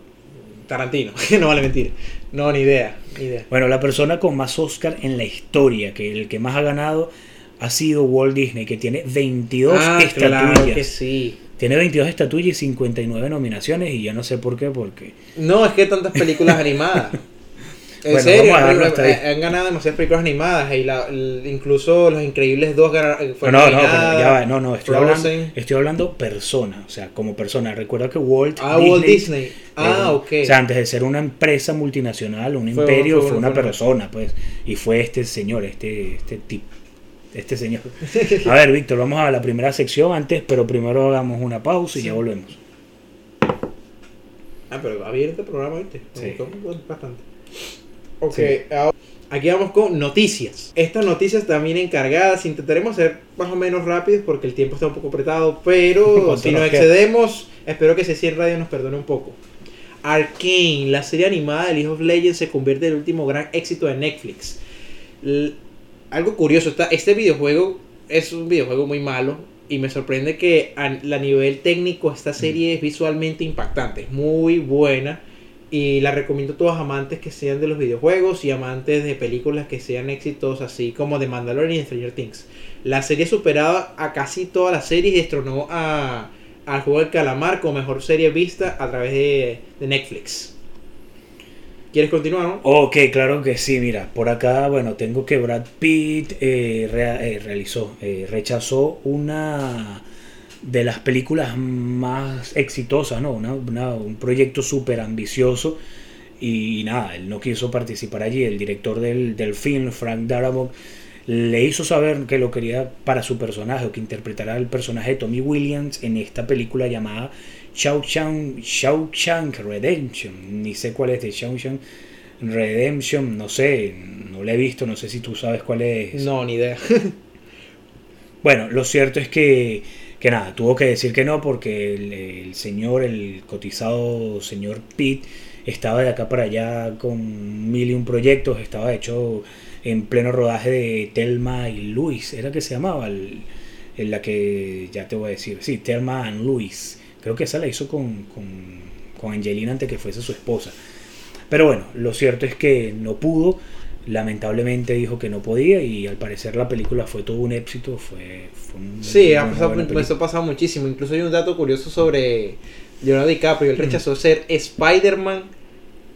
Tarantino, no vale mentir. No, ni idea, ni idea. Bueno, la persona con más Oscar en la historia, que el que más ha ganado ha sido Walt Disney, que tiene 22 ah, estatuillas. claro que sí. Tiene 22 estatuillas y 59 nominaciones y yo no sé por qué, porque... No, es que tantas películas animadas. En Bueno, serio, vamos a dejarlo han- hasta ahí. han ganado demasiadas películas animadas y la, el- incluso Los Increíbles 2 ganaron. No, fue no, no, nominada, ya va, no, no, estoy hablando, estoy hablando persona, o sea, como persona. Recuerda que Walt Ah, Walt Disney. Ah, eh, ok. O sea, antes de ser una empresa multinacional, un Fue- imperio, fue- fue, una persona, pues. Y fue este señor, este, este tipo. Este señor. A ver, Víctor, vamos a la primera sección antes, pero primero hagamos una pausa y ya volvemos. Ah, pero va bien este programa, ¿viste? Me Sí. gustó bastante. Ok, Sí. ahora- aquí vamos con noticias. Estas noticias también encargadas, intentaremos ser más o menos rápidos porque el tiempo está un poco apretado, pero ¿Cuánto si nos queda? excedemos, espero que C100 Radio nos perdone un poco. Arcane, la serie animada de League of Legends, se convierte en el último gran éxito de Netflix. L- algo curioso, está, este videojuego es un videojuego muy malo y me sorprende que a, a nivel técnico esta serie es visualmente impactante, es muy buena y la recomiendo a todos amantes que sean de los videojuegos y amantes de películas que sean éxitos así como The Mandalorian y Stranger Things. La serie superaba a casi todas las series y destronó a, al juego del calamar como mejor serie vista a través de, de Netflix. ¿Quieres continuar? no? Ok, claro que sí, mira, por acá, bueno, tengo que Brad Pitt eh, eh, realizó, eh, rechazó una de las películas más exitosas, ¿no? Una- una- un proyecto súper ambicioso y nada, él no quiso participar allí. El director del, del film, Frank Darabont, le hizo saber que lo quería para su personaje, o que interpretara el personaje de Tommy Williams en esta película llamada Shawshank, Shawshank Redemption. Ni sé cuál es de Shawshank Redemption, no sé, no la he visto, no sé si tú sabes cuál es. No, ni idea. Bueno, lo cierto es que, que nada, tuvo que decir que no porque el, señor, el cotizado señor Pitt, estaba de acá para allá con mil y un proyectos, estaba hecho en pleno rodaje de Telma y Luis, era que se llamaba, el- en la que ya te voy a decir, sí, Telma and Luis, creo que esa la hizo con, con, con Angelina antes que fuese su esposa. Pero bueno, lo cierto es que no pudo, lamentablemente dijo que no podía y al parecer la película fue todo un éxito, fue, fue un- Sí, ha pasado, película. eso ha pasado muchísimo. Incluso hay un dato curioso sobre Leonardo DiCaprio. Él rechazó ser Spider-Man.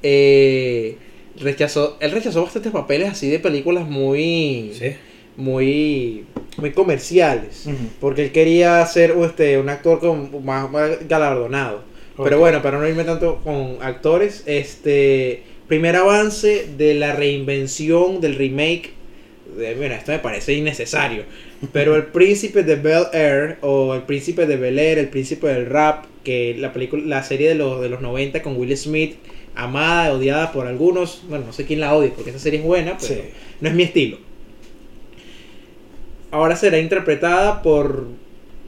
eh, rechazó, él rechazó bastantes papeles así de películas muy, Sí. muy, muy comerciales. Porque él quería ser este, un actor con, más, más galardonado. Pero bueno, para no irme tanto con actores, este primer avance de la reinvención del remake. De, bueno, esto me parece innecesario. Pero el príncipe de Bel Air o el príncipe de Bel Air, el príncipe del rap, que la película, la serie de los de los 90 con Will Smith, amada, odiada por algunos. Bueno, no sé quién la odia porque esa serie es buena, pero Sí. no es mi estilo. Ahora será interpretada por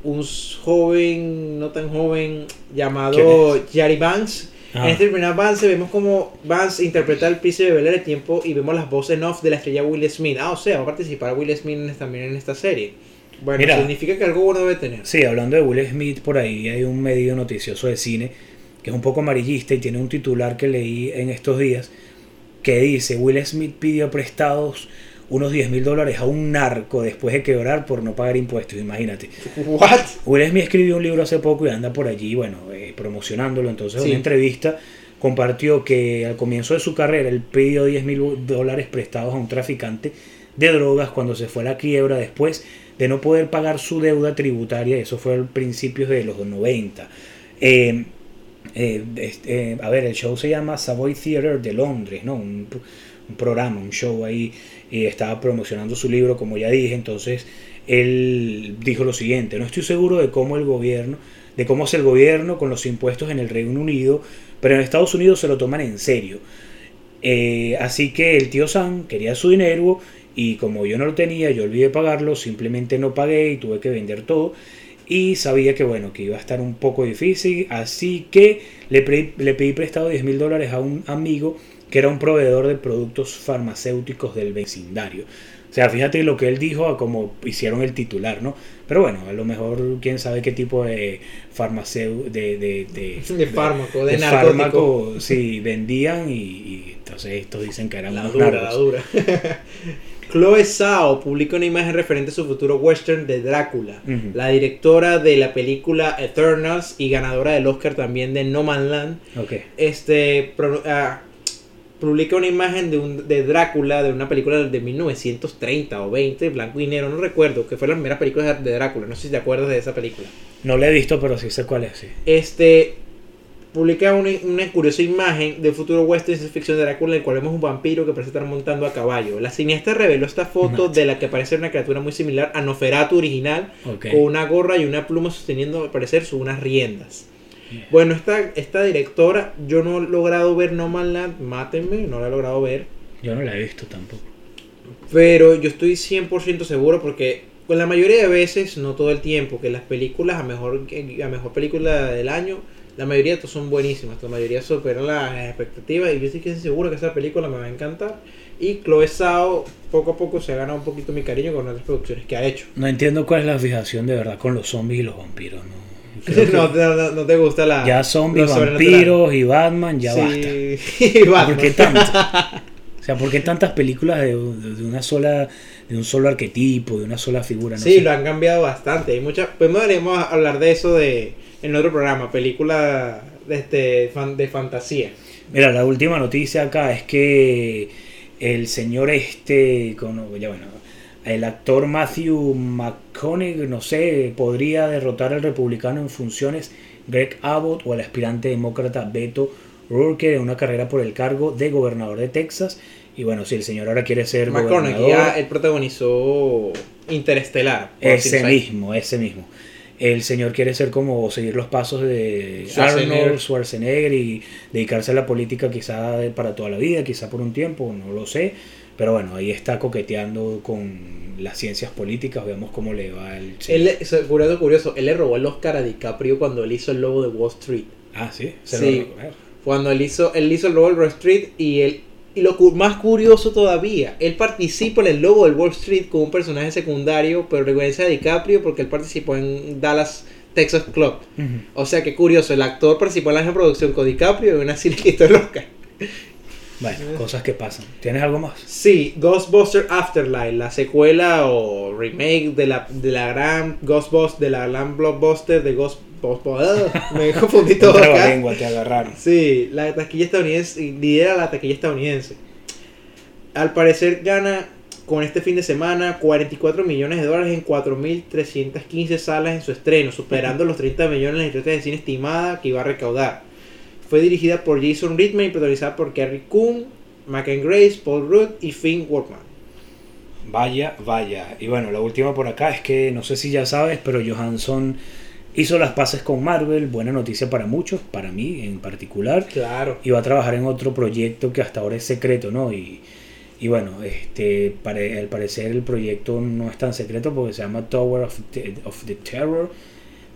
un joven, no tan joven, llamado Jerry Banks. En este primer avance vemos como Banks interpreta al príncipe de Bel el tiempo y vemos las voces en off de la estrella Will Smith. Ah, o sea, va a participar Will Smith en- también en esta serie. Bueno, Mira. significa que algo bueno debe tener. Sí, hablando de Will Smith, por ahí hay un medio noticioso de cine que es un poco amarillista y tiene un titular que leí en estos días que dice Will Smith pidió prestados unos 10 mil dólares a un narco después de quebrar por no pagar impuestos, imagínate. What? Will Smith escribió un libro hace poco y anda por allí, bueno, eh, promocionándolo. Entonces, Sí. una entrevista compartió que al comienzo de su carrera él pidió 10 mil dólares prestados a un traficante de drogas cuando se fue a la quiebra después de no poder pagar su deuda tributaria, eso fue a principios de los 90. Eh, eh, este, a ver, el show se llama Savoy Theatre de Londres, ¿no? Un, programa, un show ahí, y estaba promocionando su libro, como ya dije, entonces él dijo lo siguiente, no estoy seguro de cómo el gobierno, de cómo es el gobierno con los impuestos en el Reino Unido, pero en Estados Unidos se lo toman en serio. Eh, así que el tío Sam quería su dinero y como yo no lo tenía, yo olvidé pagarlo, simplemente no pagué y tuve que vender todo y sabía que bueno, que iba a estar un poco difícil, así que le, le pedí prestado 10 mil dólares a un amigo que era un proveedor de productos farmacéuticos del vecindario. O sea, fíjate lo que él dijo a como hicieron el titular, ¿no? Pero bueno, a lo mejor quién sabe qué tipo de farmacéutico, de, de, de, fármaco, de, fármaco, sí, vendían y, entonces estos dicen que eran la dura, la dura. Chloe Zhao publica una imagen referente a su futuro western de Drácula. La directora de la película Eternals y ganadora del Oscar también de No Man Land. Este, ah, publica una imagen de, un, de Drácula, de una película de 1930 o 20, blanco y negro, no recuerdo, que fue la primera película de Drácula. No sé si te acuerdas de esa película. No la he visto, pero sí sé cuál es. Sí. Este, publica una, curiosa imagen del futuro western de ficción de Drácula en el cual vemos un vampiro que parece estar montando a caballo. La cineasta reveló esta foto de la que parece una criatura muy similar a Noferatu original, con una gorra y una pluma sosteniendo al parecer sus unas riendas. Bueno, esta, esta directora, yo no he logrado ver No Man Land, mátenme, no la he logrado ver. Yo no la he visto tampoco. Pero yo estoy 100% seguro porque con la mayoría de veces, no todo el tiempo, que las películas, a mejor, a mejor película del año, la mayoría son buenísimas, la mayoría superan las expectativas y yo estoy seguro que esa película me va a encantar. Y Chloe Zhao poco a poco se ha ganado un poquito mi cariño con otras producciones que ha hecho. No entiendo cuál es la fijación de verdad con los zombies y los vampiros, ¿no? No, no, te gusta la. Ya zombies, vampiros y Batman, ya basta. Y Batman. ¿Por qué tanto? O sea, ¿por qué tantas películas de, una sola, de un solo arquetipo, de una sola figura? No sí, lo han cambiado bastante. Hay muchas. Pues podríamos hablar de eso de en otro programa, película de, este, de fantasía. Mira, la última noticia acá es que el señor este, ya bueno, el actor Matthew McConaughey, no sé, podría derrotar al republicano en funciones Greg Abbott o al aspirante demócrata Beto O'Rourke en una carrera por el cargo de gobernador de Texas. Y bueno, si el señor ahora quiere ser McConaughey ya él protagonizó Interestelar. Ese mismo, ese mismo el señor quiere ser como seguir los pasos de Arnold Schwarzenegger y dedicarse a la política quizá para toda la vida, quizá por un tiempo, no lo sé. Pero bueno, ahí está coqueteando con las ciencias políticas, veamos cómo le va el... Él, curioso, curioso, él le robó el Oscar a DiCaprio cuando él hizo el logo de Wall Street. Ah, sí, sí. Cuando él hizo, él hizo el logo de Wall Street y él y lo más curioso todavía, él participa en el logo del Wall Street como un personaje secundario, pero recuerda a DiCaprio porque él participó en Dallas Texas Club. O sea que curioso, el actor participó en la misma producción con DiCaprio y una serie que loca. Bueno, cosas que pasan. ¿Tienes algo más? Sí, Ghostbuster Afterlife, la secuela o remake de la, de la gran Ghostbusters, de la gran blockbuster de Ghost me confundí todo acá. lengua te agarraron. Sí, la taquilla estadounidense, lidera la taquilla estadounidense. Al parecer gana con este fin de semana 44 millones de dólares en 4.315 salas en su estreno, superando los 30 millones de de cine estimada que iba a recaudar. Fue dirigida por Jason Reitman y protagonizada por Kerry Coon, McEn Grace, Paul Rudd y Finn Workman. Vaya, vaya. Y bueno, la última por acá es que no sé si ya sabes, pero Johansson Hizo las paces con Marvel, buena noticia para muchos, para mí en particular. Claro. Y va a trabajar en otro proyecto que hasta ahora es secreto, ¿no? Y, y bueno, este, al parecer el proyecto no es tan secreto porque se llama Tower of the, of the Terror,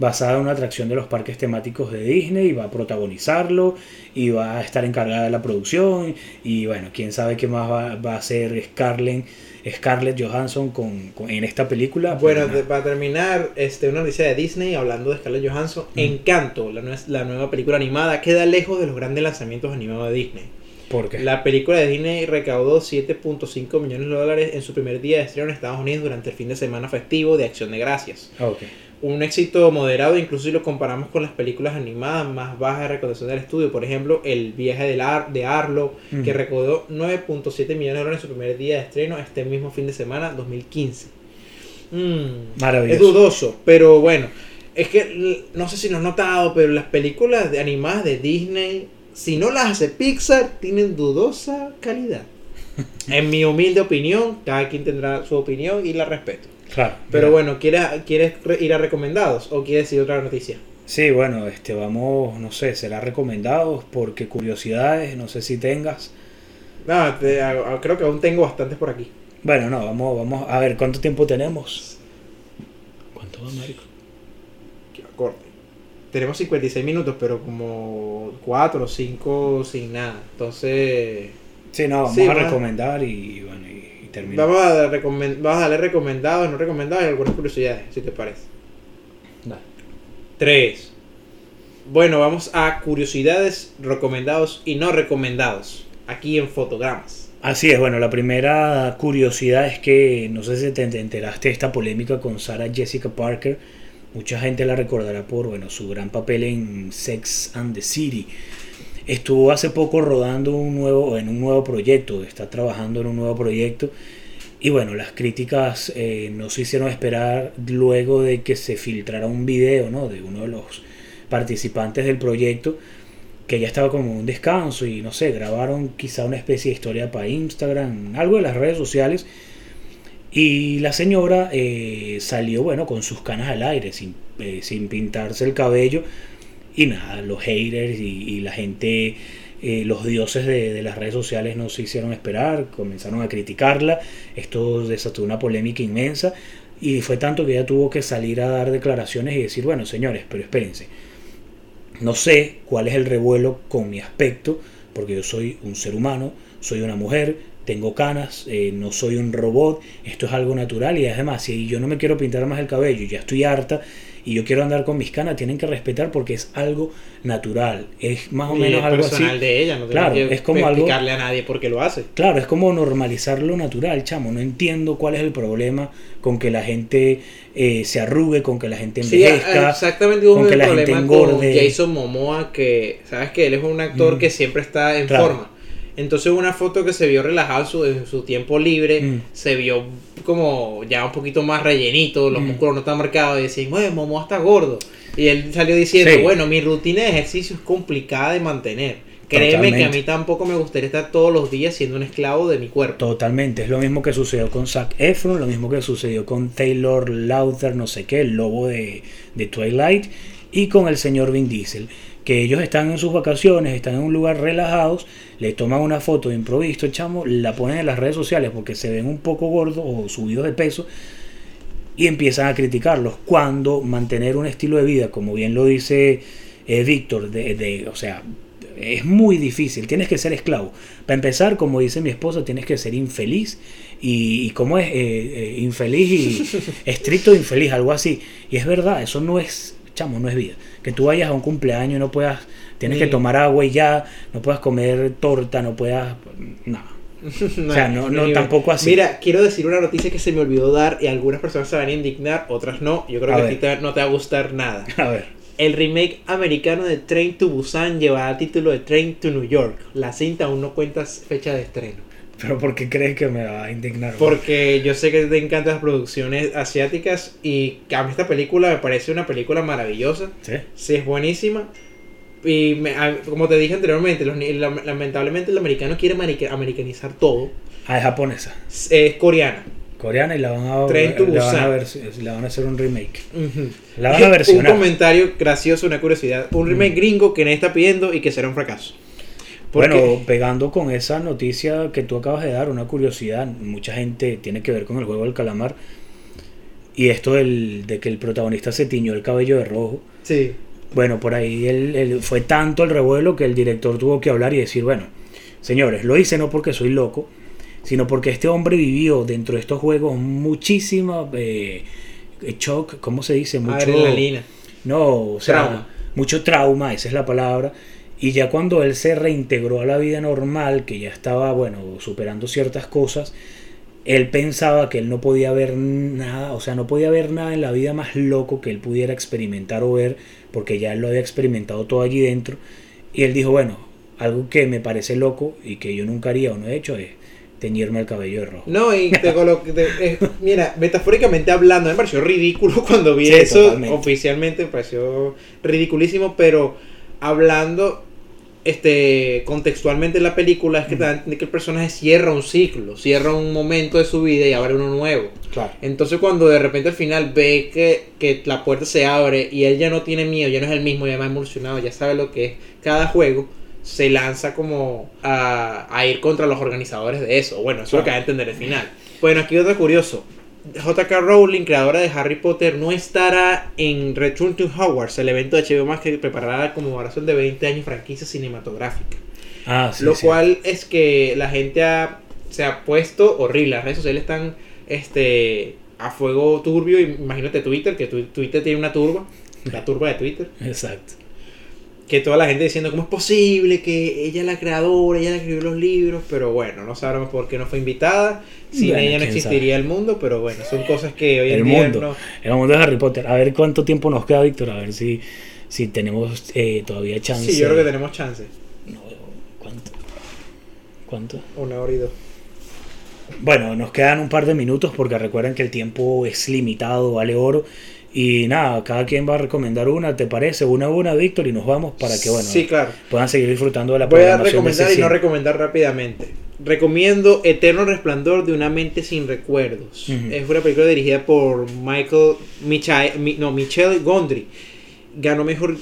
basada en una atracción de los parques temáticos de Disney, y va a protagonizarlo y va a estar encargada de la producción. Y bueno, quién sabe qué más va, va a hacer Scarlett Scarlett Johansson con, en esta película. Bueno, para terminar, este, una noticia de Disney hablando de Scarlett Johansson. Encanto, la, la nueva película animada, queda lejos de los grandes lanzamientos animados de Disney. ¿Por qué? La película de Disney recaudó 7.5 millones de dólares en su primer día de estreno en Estados Unidos durante el fin de semana festivo de Acción de Gracias. Ok. Un éxito moderado, incluso si lo comparamos con las películas animadas más bajas de recaudación del estudio. Por ejemplo, El viaje de, Ar de Arlo, Ujú. que recaudó 9.7 millones de dólares en su primer día de estreno este mismo fin de semana, 2015. Mm, Maravilloso. Es dudoso, pero bueno. Es que no sé si lo has notado, pero las películas de animadas de Disney, si no las hace Pixar, tienen dudosa calidad. En mi humilde opinión, cada quien tendrá su opinión y la respeto. Claro. Pero mira. bueno, ¿quieres, ¿quieres re- ir a recomendados o quieres decir otra noticia? Sí, bueno, este, vamos, no sé, será recomendados porque curiosidades, no sé si tengas. No, te- a- a- creo que aún tengo bastantes por aquí. Bueno, no, vamos, vamos a ver cuánto tiempo tenemos. ¿Cuánto va, marico? Que corte. Tenemos 56 minutos, pero como 4 o 5 sin nada. Entonces, Sí, no, vamos Sí, a recomendar y, y bueno, y, y terminamos. vamos a, recomen- vamos a darle recomendados, no recomendados y algunas curiosidades, si te parece. Dale. 3. Bueno, vamos a curiosidades, recomendados y no recomendados. Aquí en fotogramas. Así es, bueno, la primera curiosidad es que no sé si te te enteraste de esta polémica con Sarah Jessica Parker. Mucha gente la recordará por bueno, su gran papel en Sex and the City. Estuvo hace poco rodando un nuevo, en un nuevo proyecto, está trabajando en un nuevo proyecto. Y bueno, las críticas eh, no se hicieron esperar luego de que se filtrara un video ¿no? de uno de los participantes del proyecto que ya estaba como un descanso y no sé, grabaron quizá una especie de historia para Instagram, algo de las redes sociales. Y la señora eh, salió, bueno, con sus canas al aire, sin, eh, sin pintarse el cabello. Y nada, los haters y, la gente, eh, los dioses de, de las redes sociales no se hicieron esperar, comenzaron a criticarla. Esto desató una polémica inmensa. Y fue tanto que ella tuvo que salir a dar declaraciones y decir, bueno, señores, pero espérense. No sé cuál es el revuelo con mi aspecto, porque yo soy un ser humano, soy una mujer, tengo canas, eh, no soy un robot, esto es algo natural y además si yo no me quiero pintar más el cabello, ya estoy harta y yo quiero andar con mis canas, tienen que respetar porque es algo natural, es más o Y menos es algo así. personal de ella, no Claro, que es como algo- explicarle a nadie por qué lo hace. Claro, es como normalizar lo natural, chamo. No entiendo cuál es el problema con que la gente eh, se arrugue, con que la gente Sí, envejezca. exactamente con que la gente problema con engorde. Jason Momoa que sabes que él es un actor Mm. que siempre está en Claro. forma entonces una foto que se vio relajado en su, en su tiempo libre Mm. se vio como ya un poquito más rellenito los Mm. músculos no están marcados y decían bueno Momoa está gordo y él salió diciendo Sí. bueno mi rutina de ejercicio es complicada de mantener créeme que a mí tampoco me gustaría estar todos los días siendo un esclavo de mi cuerpo Totalmente, es lo mismo que sucedió con Zac Efron, lo mismo que sucedió con Taylor Lautner, no sé qué, el lobo de, de Twilight, y con el señor Vin Diesel, que ellos están en sus vacaciones, están en un lugar relajados, le toman una foto de improviso, chamo, la ponen en las redes sociales porque se ven un poco gordos o subidos de peso, y empiezan a criticarlos, cuando mantener un estilo de vida, como bien lo dice eh, Víctor, de, de- o sea, es muy difícil, tienes que ser esclavo. Para empezar, como dice mi esposa, tienes que ser infeliz. Y, y como es Eh, eh, infeliz y estricto infeliz, algo así. Y es verdad, eso no es, chamo, no es vida. Que tú vayas a un cumpleaños y no puedas, tienes que tomar agua y ya, no puedas comer torta, no puedas, no. O sea, no- no, tampoco así. Mira, quiero decir una noticia que se me olvidó dar y algunas personas se van a indignar, otras no. Yo creo A que a ti te- no te va a gustar nada. A ver. El remake americano de Train to Busan llevará el título de Train to New York. La cinta aún no cuenta fecha de estreno. Pero ¿por qué crees que me va a indignar? Porque yo sé que te encantan las producciones asiáticas y a mí esta película me parece una película maravillosa. ¿Sí? Sí, es buenísima. Y me- a- como te dije anteriormente, los lamentablemente el americano quiere america- americanizar todo. Ah, es japonesa. Es, es coreana. Coreana y la van a, la van a, ver- la van a hacer un remake. Ujú. La van a versionar. Un comentario gracioso, una curiosidad. Un remake gringo que nadie está pidiendo y que será un fracaso. Porque- Bueno, pegando con esa noticia que tú acabas de dar, una curiosidad, mucha gente tiene que ver con el juego del calamar. Y esto del, de que el protagonista se tiñó el cabello de rojo. Sí. Bueno, por ahí el- fue tanto el revuelo que el director tuvo que hablar y decir, bueno, señores, lo hice no porque soy loco, sino porque este hombre vivió dentro de estos juegos muchísima eh, shock, ¿cómo se dice? Mucho, Adrenalina. no, o sea, Trauma. mucho trauma, esa es la palabra. Y ya cuando él se reintegró a la vida normal, que ya estaba, bueno, superando ciertas cosas, él pensaba que él no podía ver nada, o sea, no podía ver nada en la vida más loco que él pudiera experimentar o ver, porque ya él lo había experimentado todo allí dentro. Y él dijo, bueno, algo que me parece loco y que yo nunca haría o no he hecho es teñirme el cabello de rojo. No, y te eh, mira, metafóricamente hablando, me pareció ridículo cuando vi eso. Oficialmente me pareció ridiculísimo, pero hablando este contextualmente en la película es que, que el personaje cierra un ciclo, cierra un momento de su vida y abre uno nuevo. Claro. Entonces cuando de repente al final ve que, que, la puerta se abre y él ya no tiene miedo, ya no es el mismo, ya más evolucionado, ya sabe lo que es cada juego, se lanza como a, a ir contra los organizadores de eso. Bueno, eso es lo que va a entender el final. Bueno, aquí otro curioso. J.K. Rowling, creadora de Harry Potter, no estará en Return to Hogwarts, el evento de HBO Max que preparará como razón de 20 años franquicia cinematográfica. Ah, sí, Lo cual es que la gente se ha puesto horrible. Las redes sociales están este, a fuego turbio. Imagínate Twitter, que Twitter tiene una turba. La turba de Twitter. Exacto que toda la gente diciendo cómo es posible que ella es la creadora, ella escribió los libros, pero bueno, no sabemos por qué no fue invitada. Sin ella no existiría el mundo, pero bueno, son cosas que hoy en el día mundo, El mundo de Harry Potter. A ver cuánto tiempo nos queda, Víctor, a ver si, si tenemos eh, todavía chance. Sí, yo creo que tenemos chance. No, ¿cuánto? ¿Cuánto? Una hora y dos. Bueno, nos quedan un par de minutos porque recuerden que el tiempo es limitado, vale oro. Y nada, cada quien va a recomendar una, ¿te parece? Una a una, Víctor, y nos vamos para que, bueno, sí, claro. puedan seguir disfrutando de la Voy a recomendar y no recomendar rápidamente. Recomiendo Eterno Resplandor de una mente sin recuerdos. Es una película dirigida por Michael Michael, no, Michelle Gondry. Ganó mejor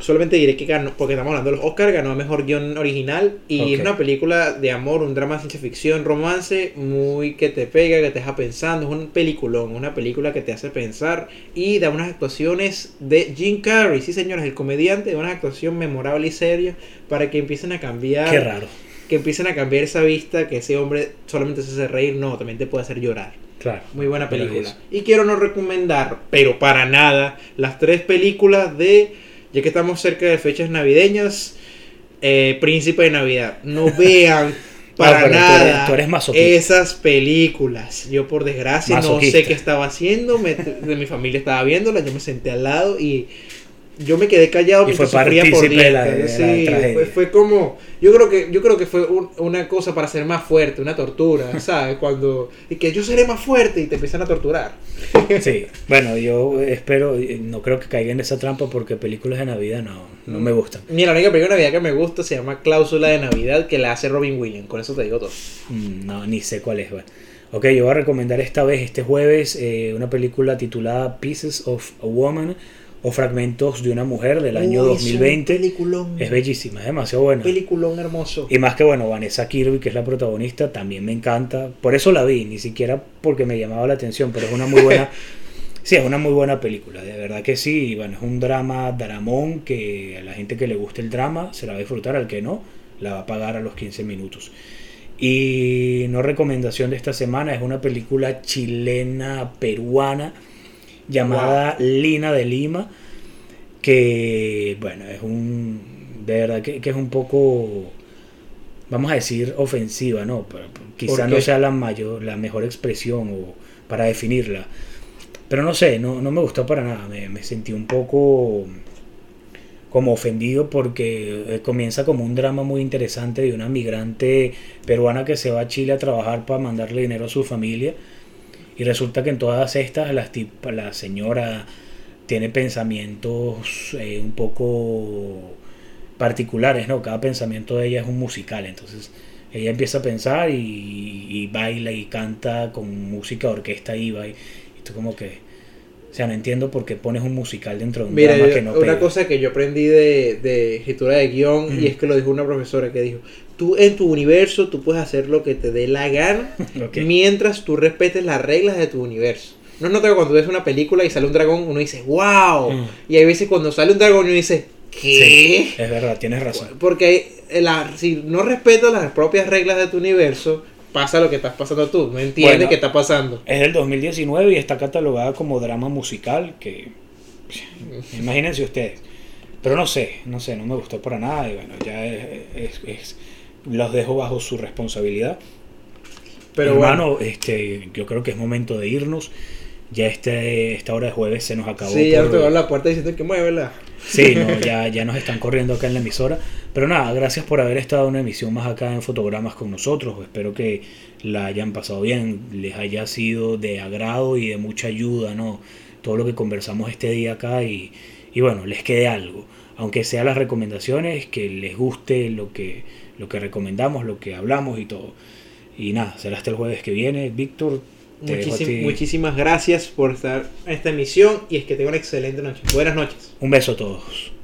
solamente diré que ganó, porque estamos hablando de los Oscars, ganó mejor guion original y es una película de amor, un drama de ciencia ficción, romance, muy que te pega, que te deja pensando, es un peliculón, una película que te hace pensar y da unas actuaciones de Jim Carrey, sí señores, el comediante, una actuación memorable y seria para que empiecen a cambiar. Qué raro. Que empiecen a cambiar esa vista, que ese hombre solamente se hace reír, no, también te puede hacer llorar. Claro. Muy buena película. Y quiero no recomendar, pero para nada, las tres películas de ya que estamos cerca de fechas navideñas, eh, Príncipe de Navidad, no vean para nada esas películas. Yo por desgracia no sé qué estaba haciendo, de mi familia estaba viéndola, yo me senté al lado y yo me quedé callado y fue partícipe por de la, sí, fue, como yo creo que yo creo que fue una cosa para ser más fuerte una tortura sabes cuando y que yo seré más fuerte y te empiezan a torturar. Sí bueno yo espero no creo que caiga en esa trampa porque películas de navidad no no me gustan. Mira la única película de navidad que me gusta se llama cláusula de navidad que la hace Robin Williams con eso te digo todo. Mm, no ni sé cuál es bueno. Ok, yo voy a recomendar esta vez, este jueves, eh, una película titulada Pieces of a Woman o Fragmentos de una mujer del año 2020. Es, es bellísima, es demasiado buena. Peliculón hermoso. Y más que bueno, Vanessa Kirby, que es la protagonista, también me encanta. Por eso la vi, ni siquiera porque me llamaba la atención, pero es una muy buena. sí, es una muy buena película, de verdad que sí. bueno, es un drama dramón que a la gente que le guste el drama se la va a disfrutar, al que no, la va a pagar a los 15 minutos. Y no recomendación de esta semana, es una película chilena peruana llamada Lina de Lima, que bueno, es un, de verdad que, es un poco, vamos a decir, ofensiva, ¿no? Pero, quizá no sea la, mayor, la mejor expresión o para definirla. Pero no sé, no, no me gustó para nada, me, me sentí un poco como ofendido porque eh, comienza como un drama muy interesante de una migrante peruana que se va a Chile a trabajar para mandarle dinero a su familia y resulta que en todas estas la, la señora tiene pensamientos eh, un poco particulares, ¿no? Cada pensamiento de ella es un musical, entonces ella empieza a pensar y, baila y canta con música, orquesta y va y, tú como que... O sea, no entiendo por qué pones un musical dentro de un drama que no Una cosa que yo aprendí de, de escritura de guion y es que lo dijo una profesora que dijo, tú en tu universo tú puedes hacer lo que te dé la gana mientras tú respetes las reglas de tu universo. No es notado cuando ves una película y sale un dragón, uno dice, wow. Mm. Y hay veces cuando sale un dragón uno dice, ¿qué? es verdad, tienes razón. Porque la, si no respetas las propias reglas de tu universo, pasa lo que estás pasando tú. No entiendes qué está pasando. Es del 2019 y está catalogada como drama musical, que imagínense ustedes. Pero no sé, no sé, no me gustó para nada y bueno, ya es, es, los dejo bajo su responsabilidad. Pero Hermano, bueno. este, yo creo que es momento de irnos. Ya este, esta hora de jueves se nos acabó. Sí, ya te la puerta diciendo que muévela. Sí, no, ya, ya nos están corriendo acá en la emisora. Pero nada, gracias por haber estado en una emisión más acá en Fotogramas con nosotros. Espero que la hayan pasado bien, les haya sido de agrado y de mucha ayuda, ¿no? Todo lo que conversamos este día acá y, y bueno, les quede algo. Aunque sean las recomendaciones, que les guste lo que, lo que recomendamos, lo que hablamos y todo. Y nada, será hasta el jueves que viene. Víctor, muchísimas gracias por estar en esta emisión y es que tenga una excelente noche. Buenas noches. Un beso a todos.